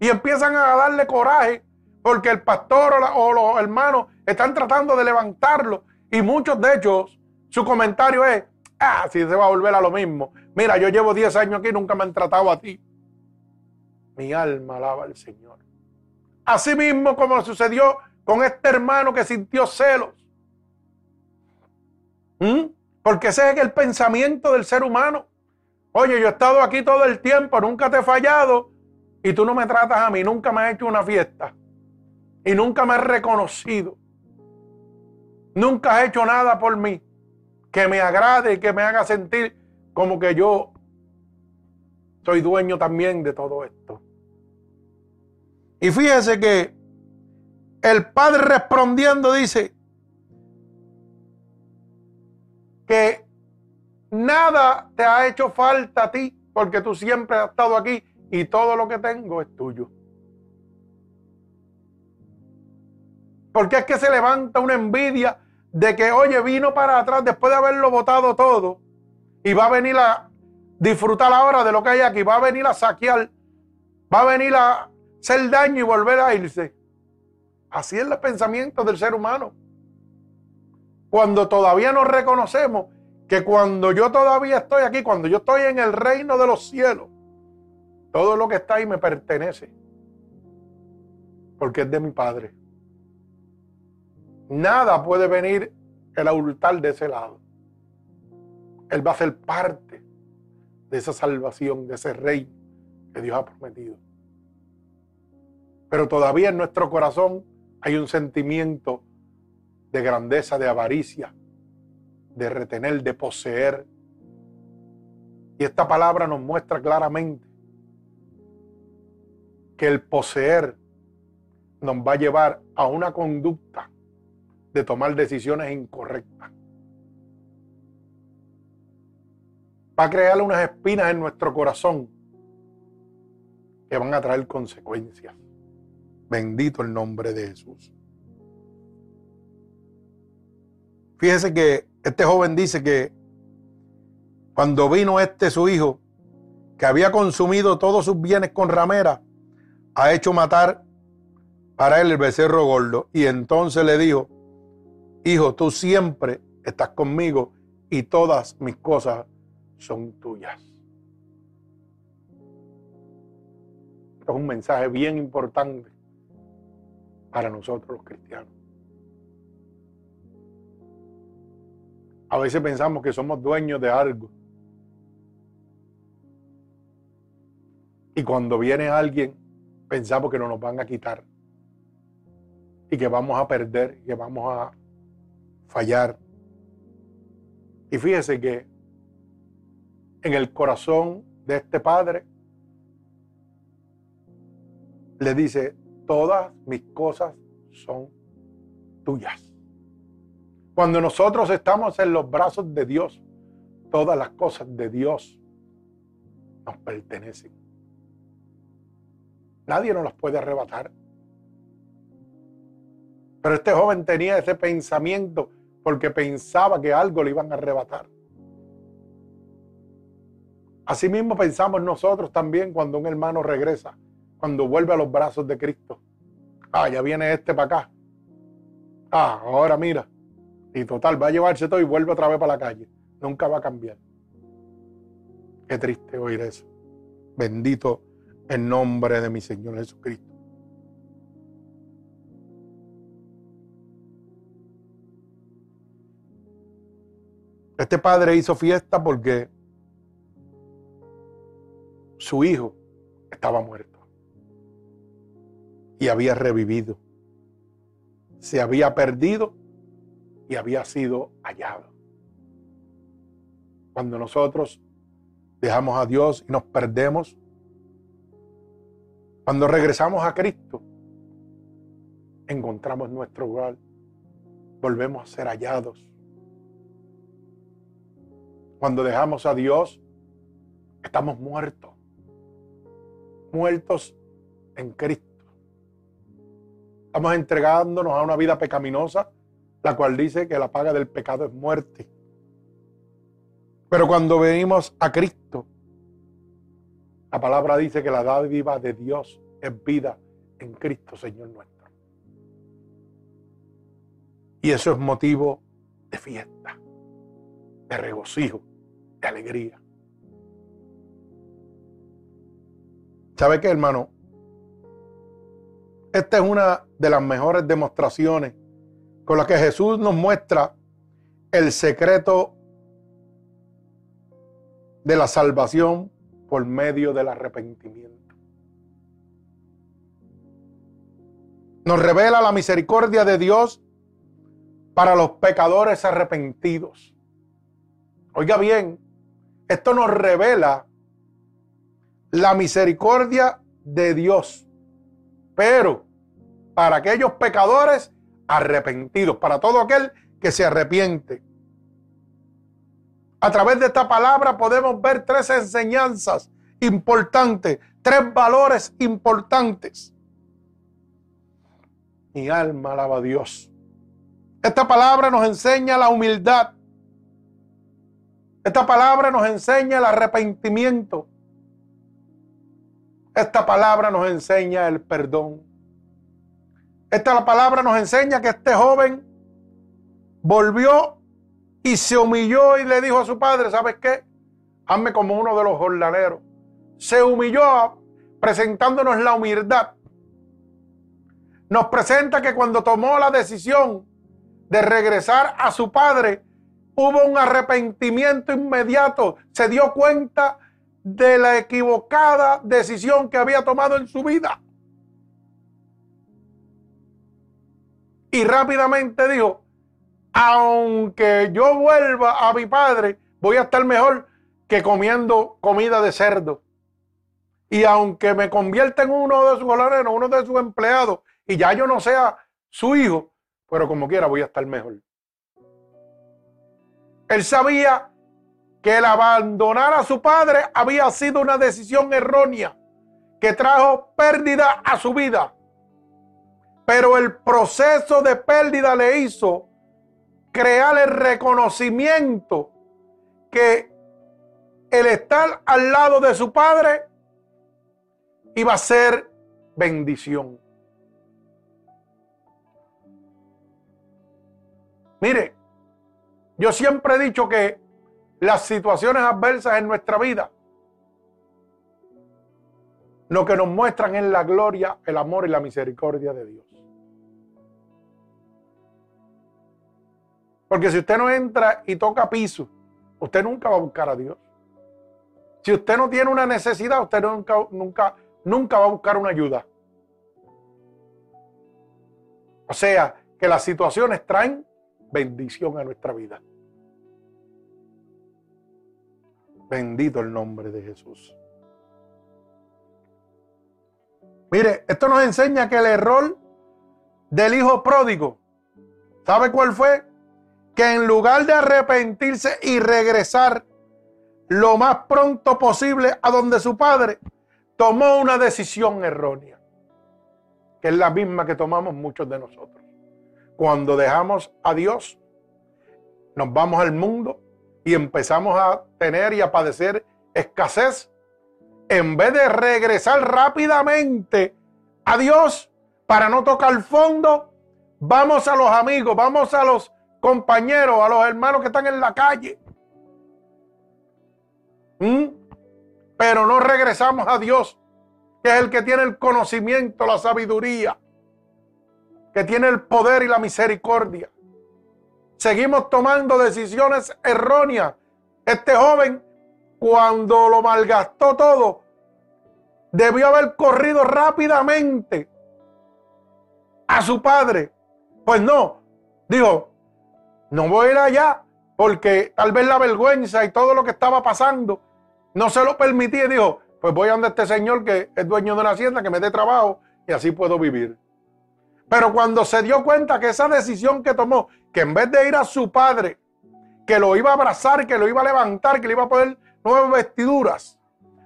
y empiezan a darle coraje porque el pastor o, los hermanos están tratando de levantarlo y muchos de ellos, su comentario es, ah, si se va a volver a lo mismo. Mira, yo llevo 10 años aquí y nunca me han tratado a ti. Mi alma alaba al Señor. Así mismo como sucedió con este hermano que sintió celos. ¿Mm? Porque ese es el pensamiento del ser humano. Oye, yo he estado aquí todo el tiempo, nunca te he fallado y tú no me tratas a mí, nunca me has hecho una fiesta y nunca me has reconocido. Nunca has hecho nada por mí que me agrade y que me haga sentir como que yo soy dueño también de todo esto. Y fíjese que el padre respondiendo dice que nada te ha hecho falta a ti porque tú siempre has estado aquí y todo lo que tengo es tuyo. Porque es que se levanta una envidia de que, oye, vino para atrás después de haberlo votado todo y va a venir a disfrutar ahora de lo que hay aquí, va a venir a saquear, va a venir a, hacer daño y volver a irse. Así es el pensamiento del ser humano. Cuando todavía no reconocemos que cuando yo todavía estoy aquí, cuando yo estoy en el reino de los cielos, todo lo que está ahí me pertenece. Porque es de mi Padre. Nada puede venir el altar de ese lado. Él va a ser parte de esa salvación, de ese reino que Dios ha prometido. Pero todavía en nuestro corazón hay un sentimiento de grandeza, de avaricia, de retener, de poseer. Y esta palabra nos muestra claramente que el poseer nos va a llevar a una conducta de tomar decisiones incorrectas. Va a crear unas espinas en nuestro corazón que van a traer consecuencias. Bendito el nombre de Jesús. Fíjese que este joven dice que cuando vino este su hijo, que había consumido todos sus bienes con ramera, ha hecho matar para él el becerro gordo. Y entonces le dijo, hijo, tú siempre estás conmigo y todas mis cosas son tuyas. es un mensaje bien importante para nosotros los cristianos. A veces pensamos que somos dueños de algo. Y cuando viene alguien, pensamos que no nos van a quitar. Y que vamos a perder, que vamos a fallar. Y fíjese que en el corazón de este padre le dice, todas mis cosas son tuyas. Cuando nosotros estamos en los brazos de Dios, todas las cosas de Dios nos pertenecen. Nadie nos las puede arrebatar. Pero este joven tenía ese pensamiento porque pensaba que algo le iban a arrebatar. Asimismo pensamos nosotros también cuando un hermano regresa cuando vuelve a los brazos de Cristo. Ah, ya viene este para acá. Ah, ahora mira. Y total, va a llevarse todo y vuelve otra vez para la calle. Nunca va a cambiar. Qué triste oír eso. Bendito el nombre de mi Señor Jesucristo. Este padre hizo fiesta porque su hijo estaba muerto y había revivido. Se había perdido y había sido hallado. Cuando nosotros dejamos a Dios y nos perdemos, cuando regresamos a Cristo, encontramos nuestro hogar, volvemos a ser hallados. Cuando dejamos a Dios, estamos muertos, muertos en Cristo. Estamos entregándonos a una vida pecaminosa, la cual dice que la paga del pecado es muerte. Pero cuando venimos a Cristo, la palabra dice que la dádiva de Dios es vida en Cristo, Señor nuestro. Y eso es motivo de fiesta, de regocijo, de alegría. ¿Sabe qué, hermano? Esta es una de las mejores demostraciones con las que Jesús nos muestra el secreto de la salvación por medio del arrepentimiento. Nos revela la misericordia de Dios para los pecadores arrepentidos. Oiga bien, esto nos revela la misericordia de Dios pero para aquellos pecadores arrepentidos, para todo aquel que se arrepiente. A través de esta palabra podemos ver tres enseñanzas importantes, tres valores importantes. Mi alma alaba a Dios. Esta palabra nos enseña la humildad. Esta palabra nos enseña el arrepentimiento. Esta palabra nos enseña el perdón. Esta palabra nos enseña que este joven volvió y se humilló y le dijo a su padre, ¿sabes qué? Hazme como uno de los jornaleros. Se humilló presentándonos la humildad. Nos presenta que cuando tomó la decisión de regresar a su padre, hubo un arrepentimiento inmediato. Se dio cuenta de la equivocada decisión que había tomado en su vida. Y rápidamente dijo, aunque yo vuelva a mi padre, voy a estar mejor que comiendo comida de cerdo. Y aunque me convierta en uno de sus golareros, uno de sus empleados, y ya yo no sea su hijo, pero como quiera voy a estar mejor. Él sabía que el abandonar a su padre había sido una decisión errónea que trajo pérdida a su vida. Pero el proceso de pérdida le hizo crear el reconocimiento que el estar al lado de su padre iba a ser bendición. Mire, yo siempre he dicho que las situaciones adversas en nuestra vida lo que nos muestran es la gloria, el amor y la misericordia de Dios. Porque si usted no entra y toca piso, usted nunca va a buscar a Dios. Si usted no tiene una necesidad, usted nunca, nunca, nunca va a buscar una ayuda. O sea, que las situaciones traen bendición a nuestra vida. Bendito el nombre de Jesús. Mire, esto nos enseña que el error del hijo pródigo, ¿sabe cuál fue? Que en lugar de arrepentirse y regresar lo más pronto posible a donde su padre, tomó una decisión errónea, que es la misma que tomamos muchos de nosotros. Cuando dejamos a Dios, nos vamos al mundo y empezamos a tener y a padecer escasez, en vez de regresar rápidamente a Dios para no tocar fondo, vamos a los amigos, vamos a los compañeros, a los hermanos que están en la calle. ¿Mm? Pero no regresamos a Dios, que es el que tiene el conocimiento, la sabiduría, que tiene el poder y la misericordia. Seguimos tomando decisiones erróneas. Este joven, cuando lo malgastó todo, debió haber corrido rápidamente a su padre. Pues no, dijo, no voy a ir allá porque tal vez la vergüenza y todo lo que estaba pasando no se lo permitía. Dijo, pues voy a donde este señor que es dueño de una hacienda, que me dé trabajo y así puedo vivir. Pero cuando se dio cuenta que esa decisión que tomó, que en vez de ir a su padre, que lo iba a abrazar, que lo iba a levantar, que le iba a poner nuevas vestiduras,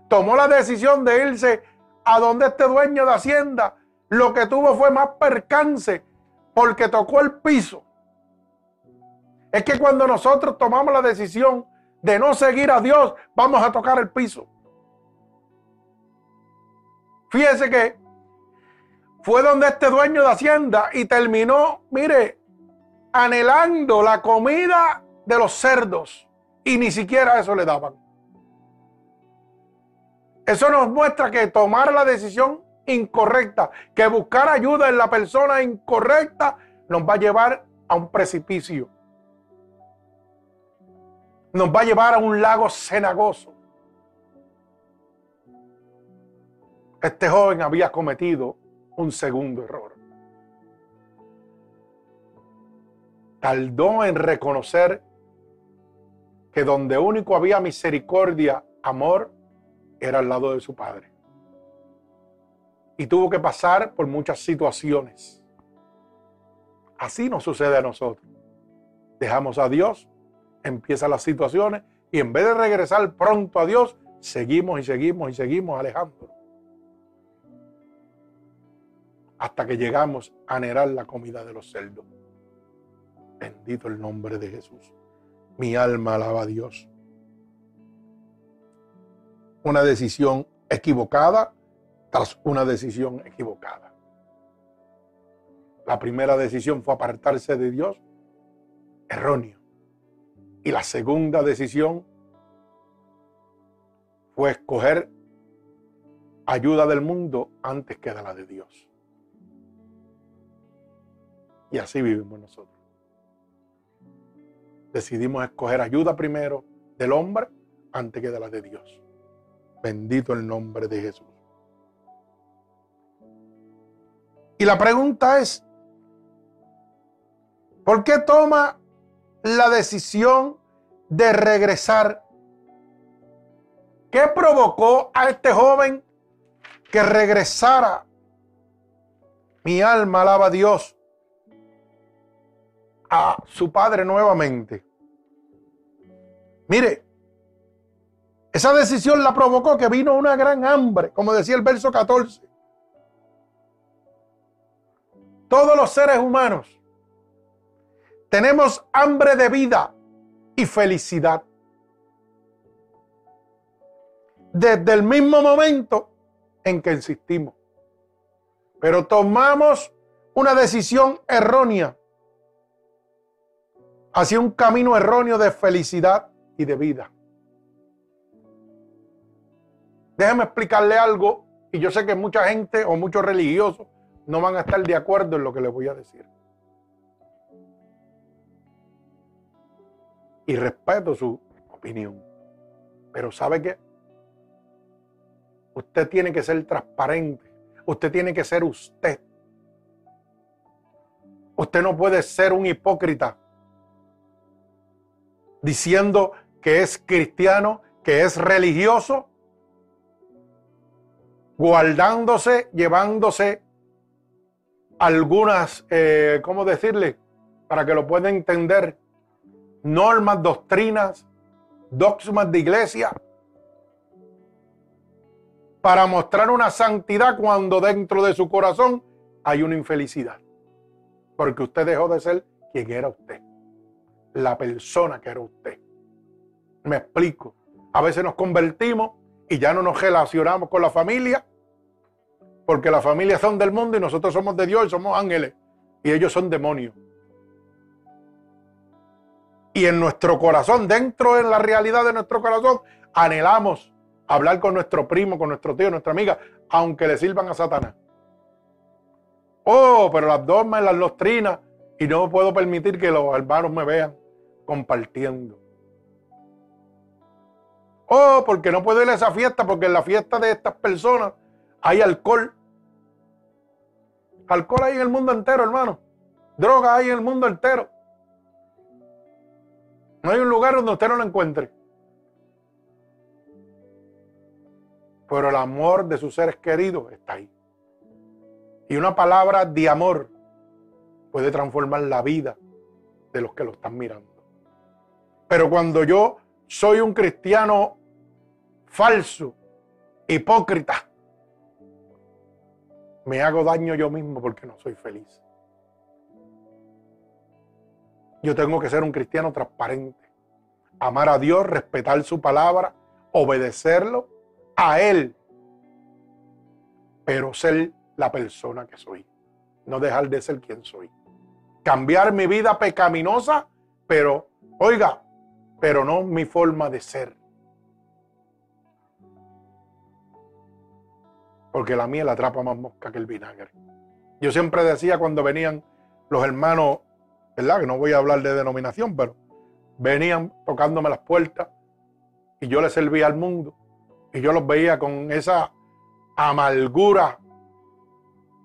tomó la decisión de irse a donde este dueño de hacienda, lo que tuvo fue más percance porque tocó el piso. Es que cuando nosotros tomamos la decisión de no seguir a Dios, vamos a tocar el piso. Fíjese que fue donde este dueño de hacienda y terminó, mire, anhelando la comida de los cerdos y ni siquiera eso le daban. Eso nos muestra que tomar la decisión incorrecta, que buscar ayuda en la persona incorrecta nos va a llevar a un precipicio. Nos va a llevar a un lago cenagoso. Este joven había cometido un segundo error. Tardó en reconocer que donde único había misericordia, amor, era al lado de su padre. Y tuvo que pasar por muchas situaciones. Así nos sucede a nosotros. Dejamos a Dios, empiezan las situaciones y en vez de regresar pronto a Dios, seguimos y seguimos y seguimos alejándonos. Hasta que llegamos a anhelar la comida de los cerdos. Bendito el nombre de Jesús. Mi alma alaba a Dios una decisión equivocada tras una decisión equivocada. La primera decisión fue apartarse de Dios, erróneo. Y la segunda decisión fue escoger ayuda del mundo antes que de la de Dios. Y así vivimos nosotros. Decidimos escoger ayuda primero del hombre antes que de la de Dios. Bendito el nombre de Jesús. Y la pregunta es, ¿por qué toma la decisión de regresar? ¿Qué provocó a este joven que regresara? Mi alma alaba a Dios, a su padre nuevamente. Mire, esa decisión la provocó que vino una gran hambre, como decía el verso 14. Todos los seres humanos tenemos hambre de vida y felicidad. Desde el mismo momento en que insistimos. Pero tomamos una decisión errónea hacia un camino erróneo de felicidad y de vida. Déjame explicarle algo, y yo sé que mucha gente o muchos religiosos no van a estar de acuerdo en lo que les voy a decir. y respeto su opinión. Pero ¿sabe qué? Usted tiene que ser transparente. Usted tiene que ser usted. Usted no puede ser un hipócrita diciendo que es cristiano, que es religioso, guardándose, llevándose algunas, eh, ¿cómo decirle? Para que lo pueda entender, normas, doctrinas, dogmas de iglesia, para mostrar una santidad cuando dentro de su corazón hay una infelicidad. Porque usted dejó de ser quien era usted, la persona que era usted. Me explico. A veces nos convertimos y ya no nos relacionamos con la familia porque las familias son del mundo y nosotros somos de Dios y somos ángeles. Y ellos son demonios. Y en nuestro corazón, dentro de la realidad de nuestro corazón, anhelamos hablar con nuestro primo, con nuestro tío, nuestra amiga, aunque le sirvan a Satanás. Oh, pero las dogmas las doctrinas, y no puedo permitir que los hermanos me vean compartiendo. Oh, porque no puedo ir a esa fiesta, porque en la fiesta de estas personas hay alcohol. Alcohol hay en el mundo entero, hermano. Droga hay en el mundo entero. No hay un lugar donde usted no lo encuentre. Pero el amor de sus seres queridos está ahí. Y una palabra de amor puede transformar la vida de los que lo están mirando. Pero cuando yo soy un cristiano falso, hipócrita, me hago daño yo mismo porque no soy feliz. Yo tengo que ser un cristiano transparente, amar a Dios, respetar su palabra, obedecerlo a Él, pero ser la persona que soy, no dejar de ser quien soy. Cambiar mi vida pecaminosa, pero, oiga, pero no mi forma de ser. porque la miel atrapa más mosca que el vinagre. Yo siempre decía cuando venían los hermanos, ¿verdad? Que no voy a hablar de denominación, pero venían tocándome las puertas y yo les servía al mundo y yo los veía con esa amargura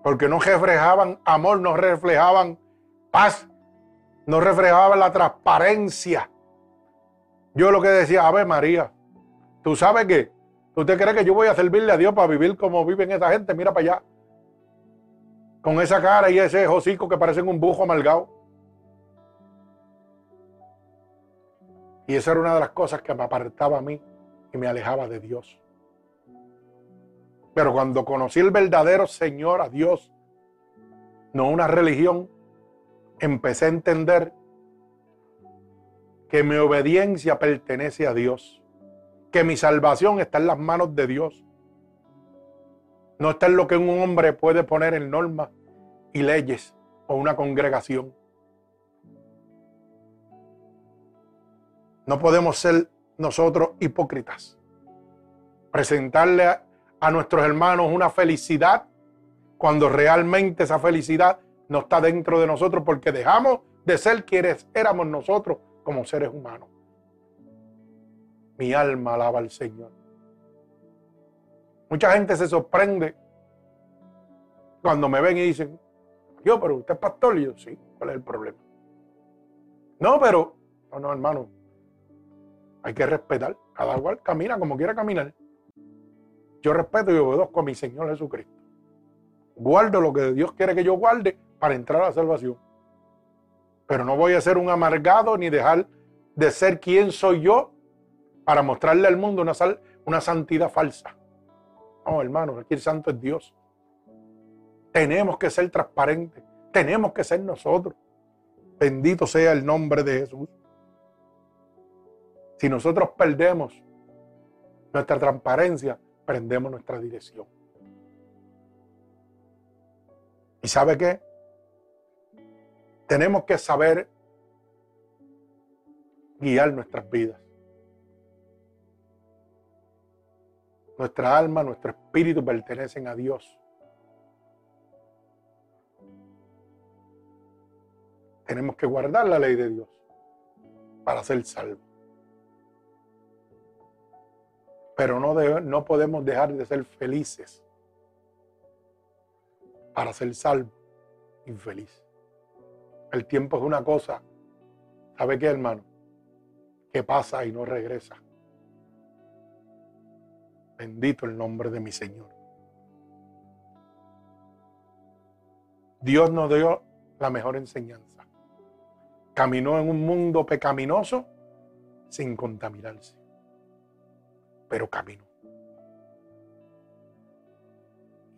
porque no reflejaban amor, no reflejaban paz, no reflejaban la transparencia. Yo lo que decía, a ver María, tú sabes que ¿Usted cree que yo voy a servirle a Dios para vivir como viven esa gente? Mira para allá. Con esa cara y ese hocico que parecen un bujo amargado. Y esa era una de las cosas que me apartaba a mí y me alejaba de Dios. Pero cuando conocí el verdadero Señor, a Dios, no una religión, empecé a entender que mi obediencia pertenece a Dios que mi salvación está en las manos de Dios. No está en lo que un hombre puede poner en normas y leyes o una congregación. No podemos ser nosotros hipócritas. Presentarle a, nuestros hermanos una felicidad cuando realmente esa felicidad no está dentro de nosotros porque dejamos de ser quienes éramos nosotros como seres humanos. Mi alma alaba al Señor. Mucha gente se sorprende cuando me ven y dicen, yo, pero usted es pastor. Y yo, sí, ¿cuál es el problema? No, pero, no, no, hermano, hay que respetar. Cada cual camina como quiera caminar. Yo respeto y obedezco a mi Señor Jesucristo. Guardo lo que Dios quiere que yo guarde para entrar a la salvación. Pero no voy a ser un amargado ni dejar de ser quien soy yo para mostrarle al mundo una, una santidad falsa. No, hermano, aquí el santo es Dios. Tenemos que ser transparentes. Tenemos que ser nosotros. Bendito sea el nombre de Jesús. Si nosotros perdemos nuestra transparencia, perdemos nuestra dirección. ¿Y sabe qué? Tenemos que saber guiar nuestras vidas. Nuestra alma, nuestro espíritu pertenecen a Dios. Tenemos que guardar la ley de Dios. para ser salvo. Pero no, no podemos dejar de ser felices para ser salvo infeliz. El tiempo es una cosa, ¿sabe qué, hermano? Que pasa y no regresa. Bendito el nombre de mi Señor. Dios nos dio la mejor enseñanza. Caminó en un mundo pecaminoso sin contaminarse, pero caminó.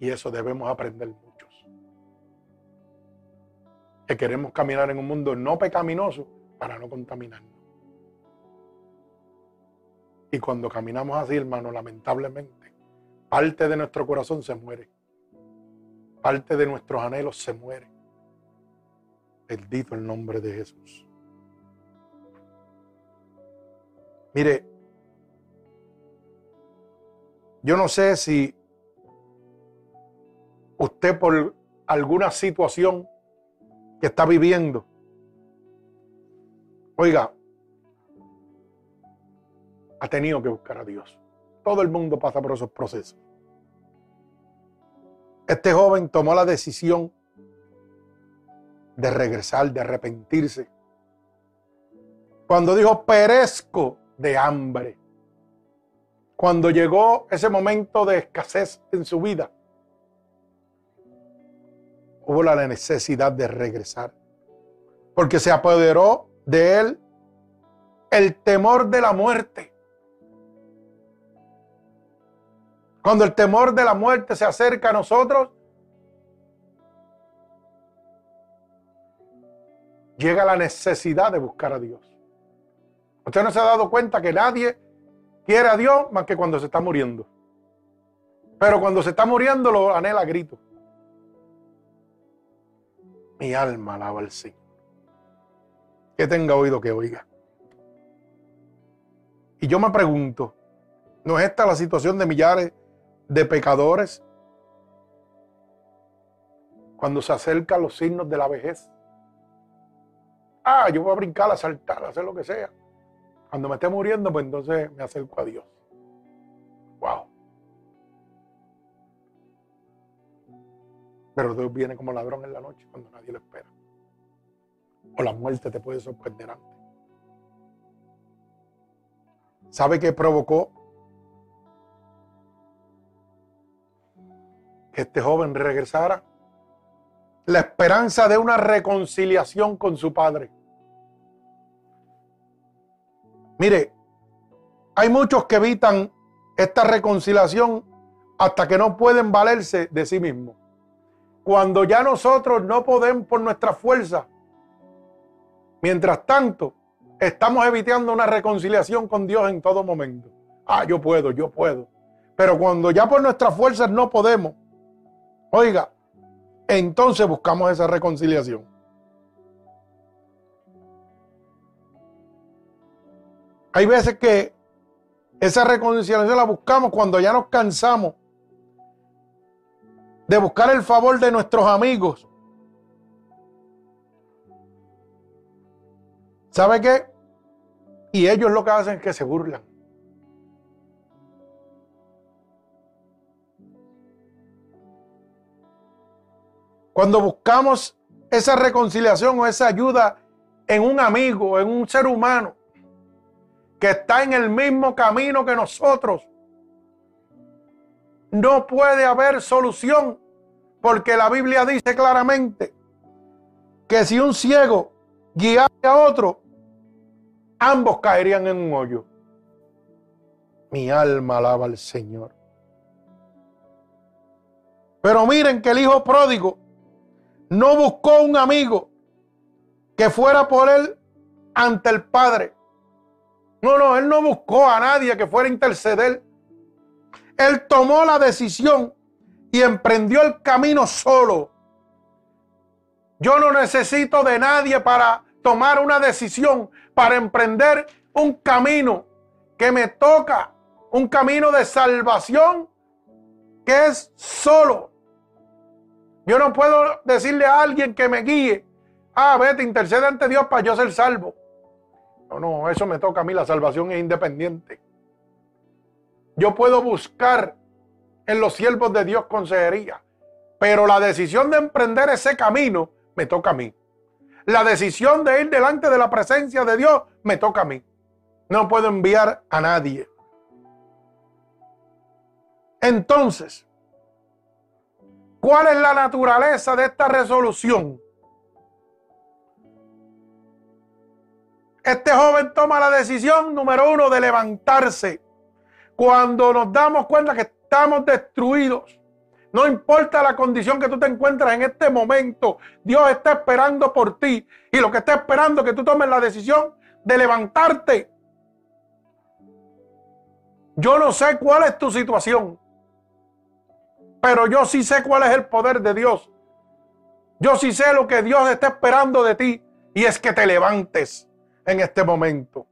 Y eso debemos aprender. Que queremos caminar en un mundo no pecaminoso para no contaminarnos. Y cuando caminamos así, hermano, lamentablemente, parte de nuestro corazón se muere. Parte de nuestros anhelos se muere. Bendito el nombre de Jesús. Mire, yo no sé si usted por alguna situación que está viviendo, oiga, ha tenido que buscar a Dios. Todo el mundo pasa por esos procesos. Este joven tomó la decisión de regresar, de arrepentirse. Cuando dijo, perezco de hambre. Cuando llegó ese momento de escasez en su vida, hubo la necesidad de regresar. Porque se apoderó de él el temor de la muerte. Cuando el temor de la muerte se acerca a nosotros, llega la necesidad de buscar a Dios. Usted no se ha dado cuenta que nadie quiere a Dios más que cuando se está muriendo. Pero cuando se está muriendo lo anhela a grito. Mi alma alaba al Señor. Que tenga oído que oiga. Y yo me pregunto, ¿no es esta la situación de millares de pecadores cuando se acercan los signos de la vejez. Ah, yo voy a brincar, a saltar, a hacer lo que sea. Cuando me esté muriendo, pues entonces me acerco a Dios. Wow. Pero Dios viene como ladrón en la noche cuando nadie lo espera. O la muerte te puede sorprender antes. ¿Sabe qué provocó que este joven regresara, la esperanza de una reconciliación con su padre. Mire, hay muchos que evitan esta reconciliación hasta que no pueden valerse de sí mismos. Cuando ya nosotros no podemos por nuestra fuerza, mientras tanto, estamos evitando una reconciliación con Dios en todo momento. Ah, yo puedo, yo puedo. Pero cuando ya por nuestras fuerzas no podemos, Oiga, entonces buscamos esa reconciliación. Hay veces que esa reconciliación la buscamos cuando ya nos cansamos de buscar el favor de nuestros amigos. ¿Sabe qué? Y ellos lo que hacen es que se burlan. Cuando buscamos esa reconciliación o esa ayuda en un amigo, en un ser humano que está en el mismo camino que nosotros, no puede haber solución porque la Biblia dice claramente que si un ciego guiara a otro, ambos caerían en un hoyo. Mi alma alaba al Señor. Pero miren que el hijo pródigo no buscó un amigo que fuera por él ante el Padre. No, no, él no buscó a nadie que fuera a interceder. Él tomó la decisión y emprendió el camino solo. Yo no necesito de nadie para tomar una decisión, para emprender un camino que me toca, un camino de salvación que es solo. Yo no puedo decirle a alguien que me guíe, ah, vete, intercede ante Dios para yo ser salvo. No, no, eso me toca a mí, la salvación es independiente. Yo puedo buscar en los siervos de Dios consejería, pero la decisión de emprender ese camino me toca a mí. La decisión de ir delante de la presencia de Dios me toca a mí. No puedo enviar a nadie. Entonces, ¿cuál es la naturaleza de esta resolución? Este joven toma la decisión número uno de levantarse. Cuando nos damos cuenta que estamos destruidos, no importa la condición que tú te encuentras en este momento, Dios está esperando por ti. Y lo que está esperando es que tú tomes la decisión de levantarte. Yo no sé cuál es tu situación, pero yo sí sé cuál es el poder de Dios. Yo sí sé lo que Dios está esperando de ti y es que te levantes en este momento.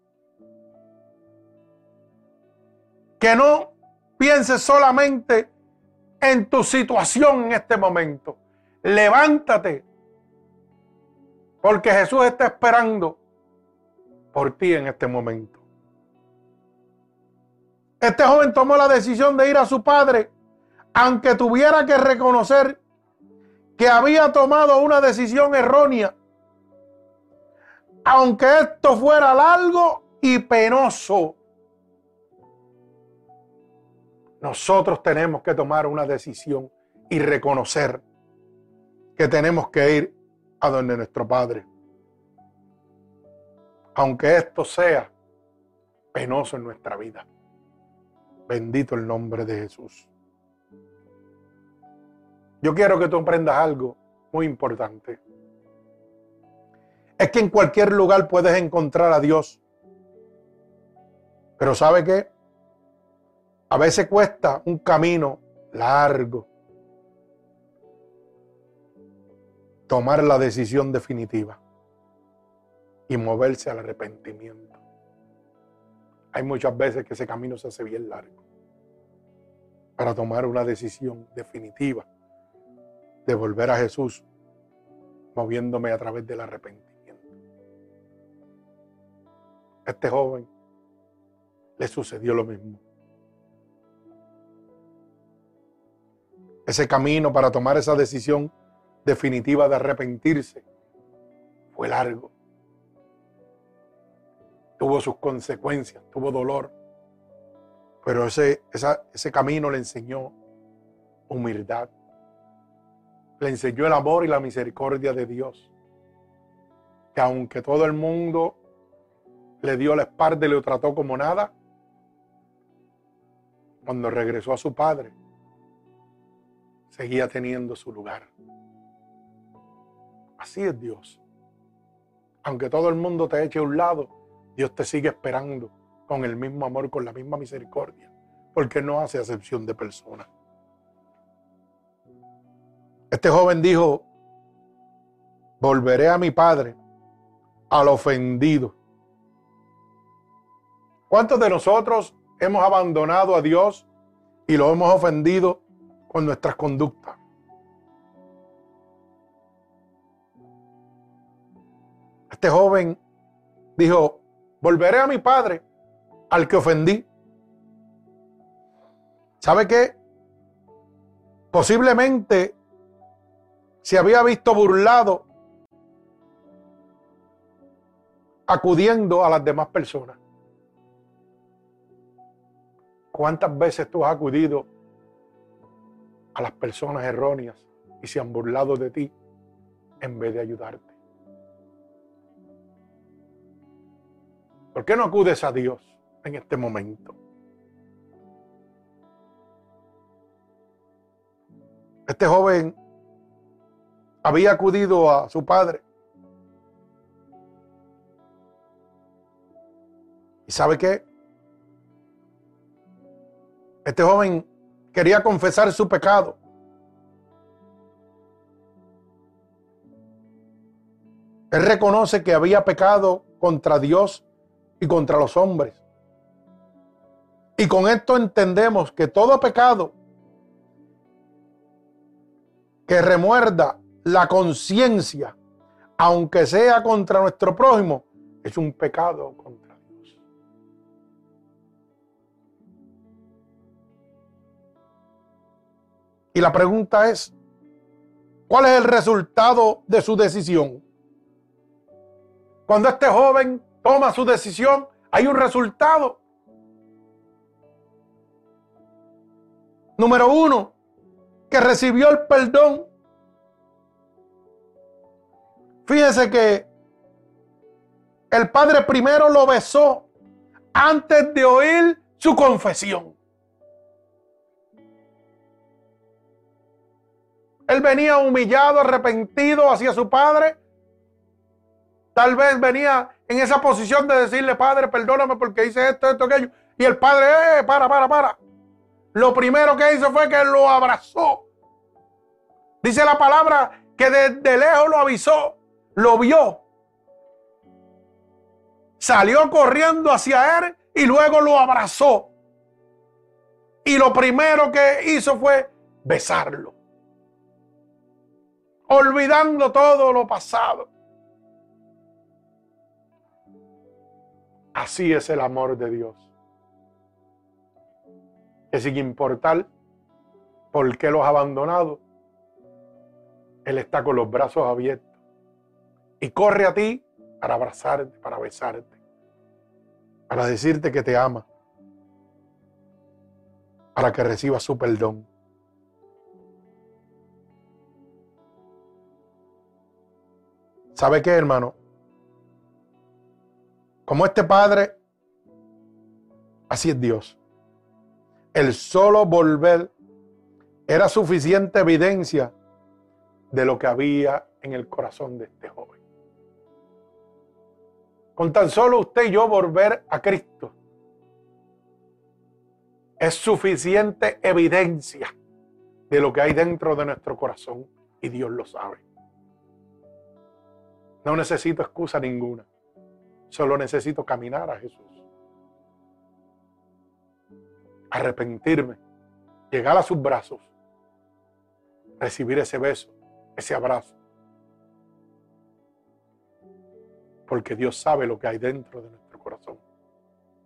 Que no pienses solamente en tu situación en este momento. Levántate. Porque Jesús está esperando por ti en este momento. Este joven tomó la decisión de ir a su padre, aunque tuviera que reconocer que había tomado una decisión errónea. Aunque esto fuera largo y penoso. Nosotros tenemos que tomar una decisión y reconocer que tenemos que ir a donde nuestro Padre. Aunque esto sea penoso en nuestra vida. Bendito el nombre de Jesús. Yo quiero que tú aprendas algo muy importante. Es que en cualquier lugar puedes encontrar a Dios. Pero ¿sabe qué? A veces cuesta un camino largo tomar la decisión definitiva y moverse al arrepentimiento. Hay muchas veces que ese camino se hace bien largo para tomar una decisión definitiva de volver a Jesús moviéndome a través del arrepentimiento. este joven le sucedió lo mismo. Ese camino para tomar esa decisión definitiva de arrepentirse fue largo. Tuvo sus consecuencias, tuvo dolor. Pero ese, ese camino le enseñó humildad. Le enseñó el amor y la misericordia de Dios. Que aunque todo el mundo le dio la espalda y le trató como nada, cuando regresó a su padre, seguía teniendo su lugar. Así es Dios. Aunque todo el mundo te eche a un lado, Dios te sigue esperando con el mismo amor, con la misma misericordia, porque no hace acepción de personas. Este joven dijo, volveré a mi padre, al ofendido. ¿Cuántos de nosotros hemos abandonado a Dios y lo hemos ofendido con nuestras conductas. Este joven dijo, volveré a mi padre, al que ofendí. ¿Sabe qué? Posiblemente se había visto burlado acudiendo a las demás personas. ¿Cuántas veces tú has acudido a las personas erróneas y se han burlado de ti en vez de ayudarte. ¿Por qué no acudes a Dios en este momento? Este joven había acudido a su padre. ¿Y sabe qué? Este joven quería confesar su pecado. Él reconoce que había pecado contra Dios y contra los hombres. Y con esto entendemos que todo pecado que remuerda la conciencia, aunque sea contra nuestro prójimo, es un pecado contra Y la pregunta es, ¿cuál es el resultado de su decisión? Cuando este joven toma su decisión, hay un resultado. Número uno, que recibió el perdón. Fíjese que el padre primero lo besó antes de oír su confesión. Él venía humillado, arrepentido hacia su padre. Tal vez venía en esa posición de decirle, Padre, perdóname porque hice esto, esto, aquello. Y el Padre, eh, para, para, para. Lo primero que hizo fue que lo abrazó. Dice la palabra que desde lejos lo avisó, lo vio. Salió corriendo hacia él y luego lo abrazó. Y lo primero que hizo fue besarlo. Olvidando todo lo pasado. Así es el amor de Dios. Que sin importar por qué los ha abandonado, Él está con los brazos abiertos y corre a ti para abrazarte, para besarte, para decirte que te ama, para que recibas su perdón. ¿Sabe qué, hermano? Como este Padre, así es Dios. El solo volver era suficiente evidencia de lo que había en el corazón de este joven. Con tan solo usted y yo volver a Cristo, es suficiente evidencia de lo que hay dentro de nuestro corazón y Dios lo sabe. No necesito excusa ninguna. Solo necesito caminar a Jesús. Arrepentirme. Llegar a sus brazos. Recibir ese beso, ese abrazo. Porque Dios sabe lo que hay dentro de nuestro corazón.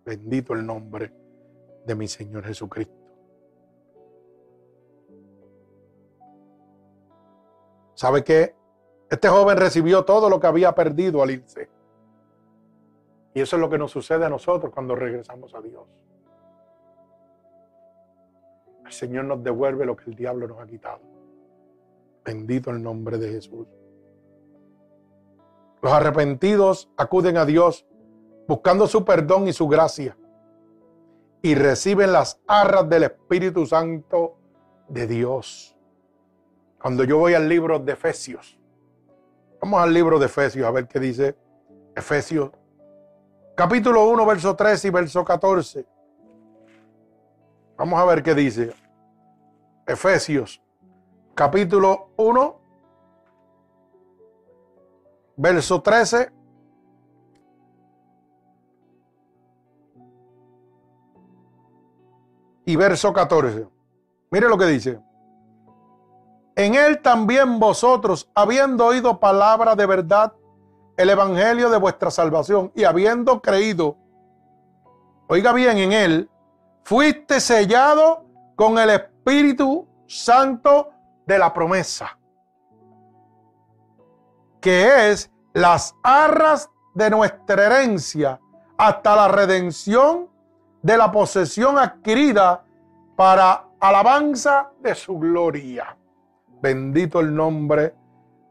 Bendito el nombre de mi Señor Jesucristo. ¿Sabe qué? Este joven recibió todo lo que había perdido al irse. Y eso es lo que nos sucede a nosotros cuando regresamos a Dios. El Señor nos devuelve lo que el diablo nos ha quitado. Bendito el nombre de Jesús. Los arrepentidos acuden a Dios buscando su perdón y su gracia y reciben las arras del Espíritu Santo de Dios. Cuando yo voy al libro de Efesios, vamos al libro de Efesios a ver qué dice Efesios capítulo 1, verso 13 y verso 14. Vamos a ver qué dice. Efesios, capítulo 1, verso 13. Y verso 14. Mire lo que dice. En él también vosotros, habiendo oído palabra de verdad, el evangelio de vuestra salvación y habiendo creído, oiga bien en él, fuiste sellado con el Espíritu Santo de la promesa, que es las arras de nuestra herencia hasta la redención de la posesión adquirida para alabanza de su gloria. Bendito el nombre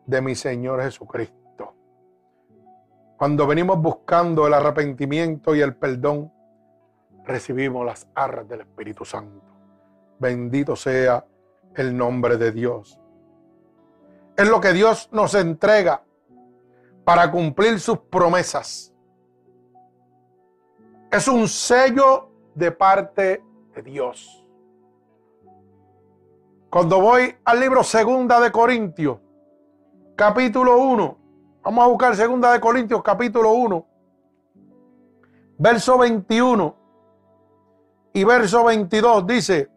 de mi Señor Jesucristo. Cuando venimos buscando el arrepentimiento y el perdón, recibimos las arras del Espíritu Santo. Bendito sea el nombre de Dios. Es lo que Dios nos entrega para cumplir sus promesas. Es un sello de parte de Dios. Cuando voy al libro Segunda de Corintios, capítulo 1, Vamos a buscar segunda de Corintios capítulo 1, verso 21 y verso 22 dice,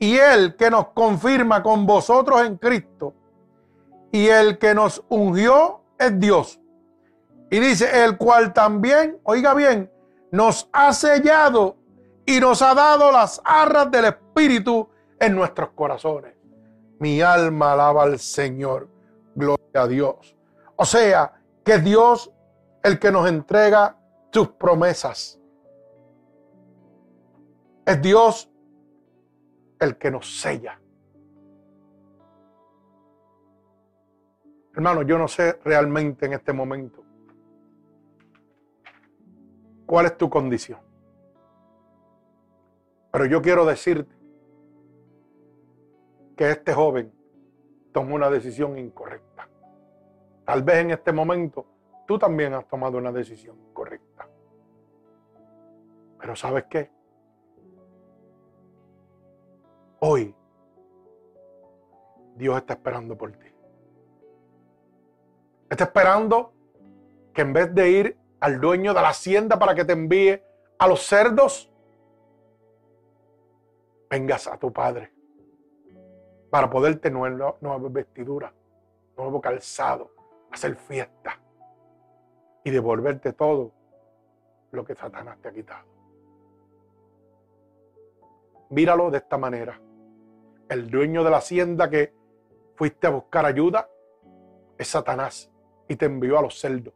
y el que nos confirma con vosotros en Cristo y el que nos ungió es Dios, Y dice, el cual también, oiga bien, nos ha sellado y nos ha dado las arras del Espíritu en nuestros corazones. Mi alma alaba al Señor. Gloria a Dios. O sea, que Dios el que nos entrega sus promesas. Es Dios el que nos sella. Hermano, yo no sé realmente en este momento cuál es tu condición. Pero yo quiero decirte que este joven tomó una decisión incorrecta. Tal vez en este momento tú también has tomado una decisión correcta. Pero ¿sabes qué? Hoy Dios está esperando por ti. Está esperando que en vez de ir al dueño de la hacienda para que te envíe a los cerdos, vengas a tu padre para poderte nueva, nueva vestidura, nuevo calzado, hacer fiesta y devolverte todo lo que Satanás te ha quitado. Míralo de esta manera. El dueño de la hacienda que fuiste a buscar ayuda es Satanás y te envió a los cerdos.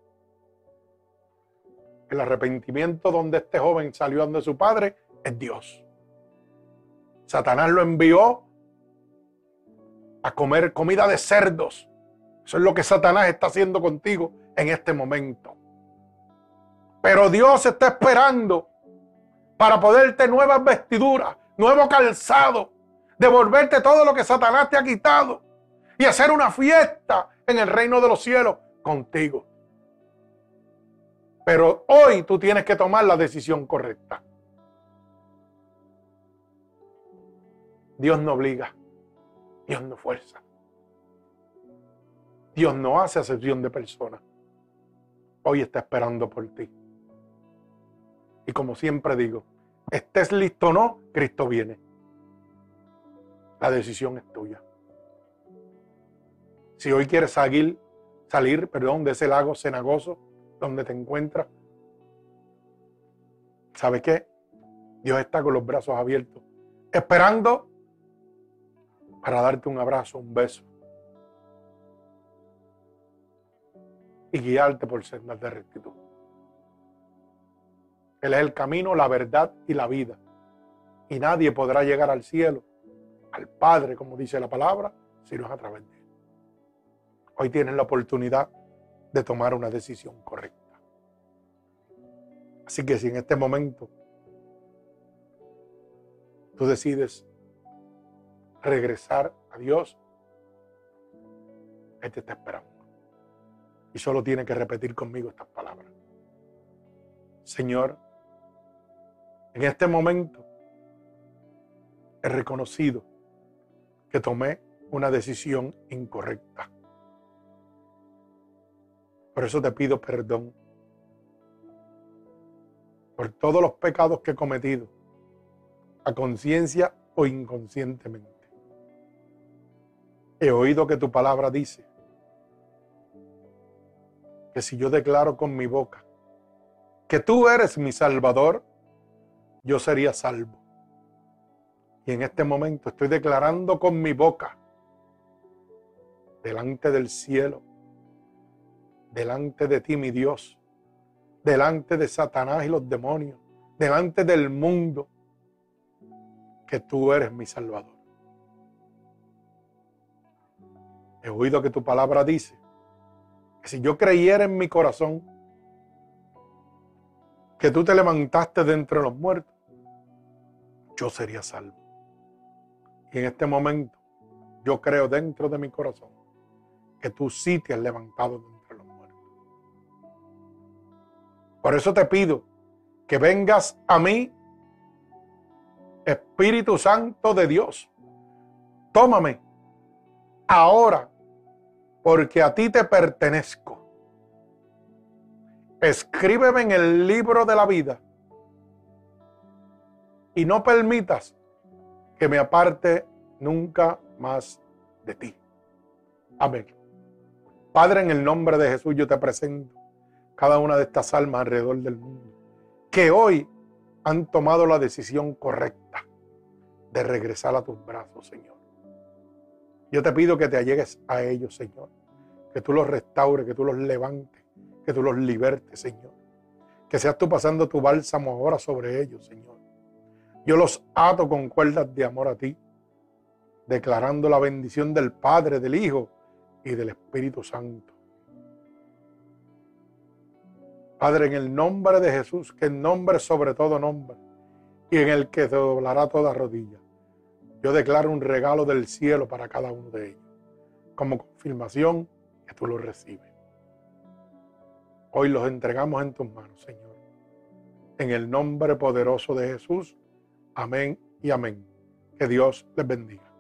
El arrepentimiento donde este joven salió donde su padre es Dios. Satanás lo envió a comer comida de cerdos. Eso es lo que Satanás está haciendo contigo en este momento. Pero Dios está esperando para poderte nuevas vestiduras, nuevo calzado, devolverte todo lo que Satanás te ha quitado y hacer una fiesta en el reino de los cielos contigo. Pero hoy tú tienes que tomar la decisión correcta. Dios no obliga, Dios no fuerza. Dios no hace acepción de personas. Hoy está esperando por ti. Y como siempre digo, estés listo o no, Cristo viene. La decisión es tuya. Si hoy quieres salir salir, perdón, de ese lago cenagoso donde te encuentras. ¿Sabe qué? Dios está con los brazos abiertos, esperando para darte un abrazo, un beso y guiarte por sendas de rectitud. Él es el camino, la verdad y la vida. Y nadie podrá llegar al cielo, al Padre, como dice la palabra, si no es a través de Él. Hoy tienes la oportunidad de tomar una decisión correcta. Así que si en este momento tú decides regresar a Dios, Él te está esperando. Y solo tiene que repetir conmigo estas palabras. Señor, en este momento he reconocido que tomé una decisión incorrecta. Por eso te pido perdón por todos los pecados que he cometido, a conciencia o inconscientemente. He oído que tu palabra dice que si yo declaro con mi boca que tú eres mi salvador, yo sería salvo. Y en este momento estoy declarando con mi boca delante del cielo delante de ti, mi Dios, delante de Satanás y los demonios, delante del mundo, que tú eres mi Salvador. He oído que tu palabra dice que si yo creyera en mi corazón que tú te levantaste de entre los muertos, yo sería salvo. Y en este momento yo creo dentro de mi corazón que tú sí te has levantado de por eso te pido que vengas a mí, Espíritu Santo de Dios. Tómame ahora, porque a ti te pertenezco. Escríbeme en el libro de la vida y no permitas que me aparte nunca más de ti. Amén. Padre, en el nombre de Jesús yo te presento cada una de estas almas alrededor del mundo, que hoy han tomado la decisión correcta de regresar a tus brazos, Señor. Yo te pido que te allegues a ellos, Señor, que tú los restaures, que tú los levantes, que tú los libertes, Señor. Que seas tú pasando tu bálsamo ahora sobre ellos, Señor. Yo los ato con cuerdas de amor a ti, declarando la bendición del Padre, del Hijo y del Espíritu Santo. Padre, en el nombre de Jesús, que el nombre sobre todo nombre, y en el que doblará toda rodilla, yo declaro un regalo del cielo para cada uno de ellos, como confirmación que tú lo recibes. Hoy los entregamos en tus manos, Señor. En el nombre poderoso de Jesús. Amén y amén. Que Dios les bendiga.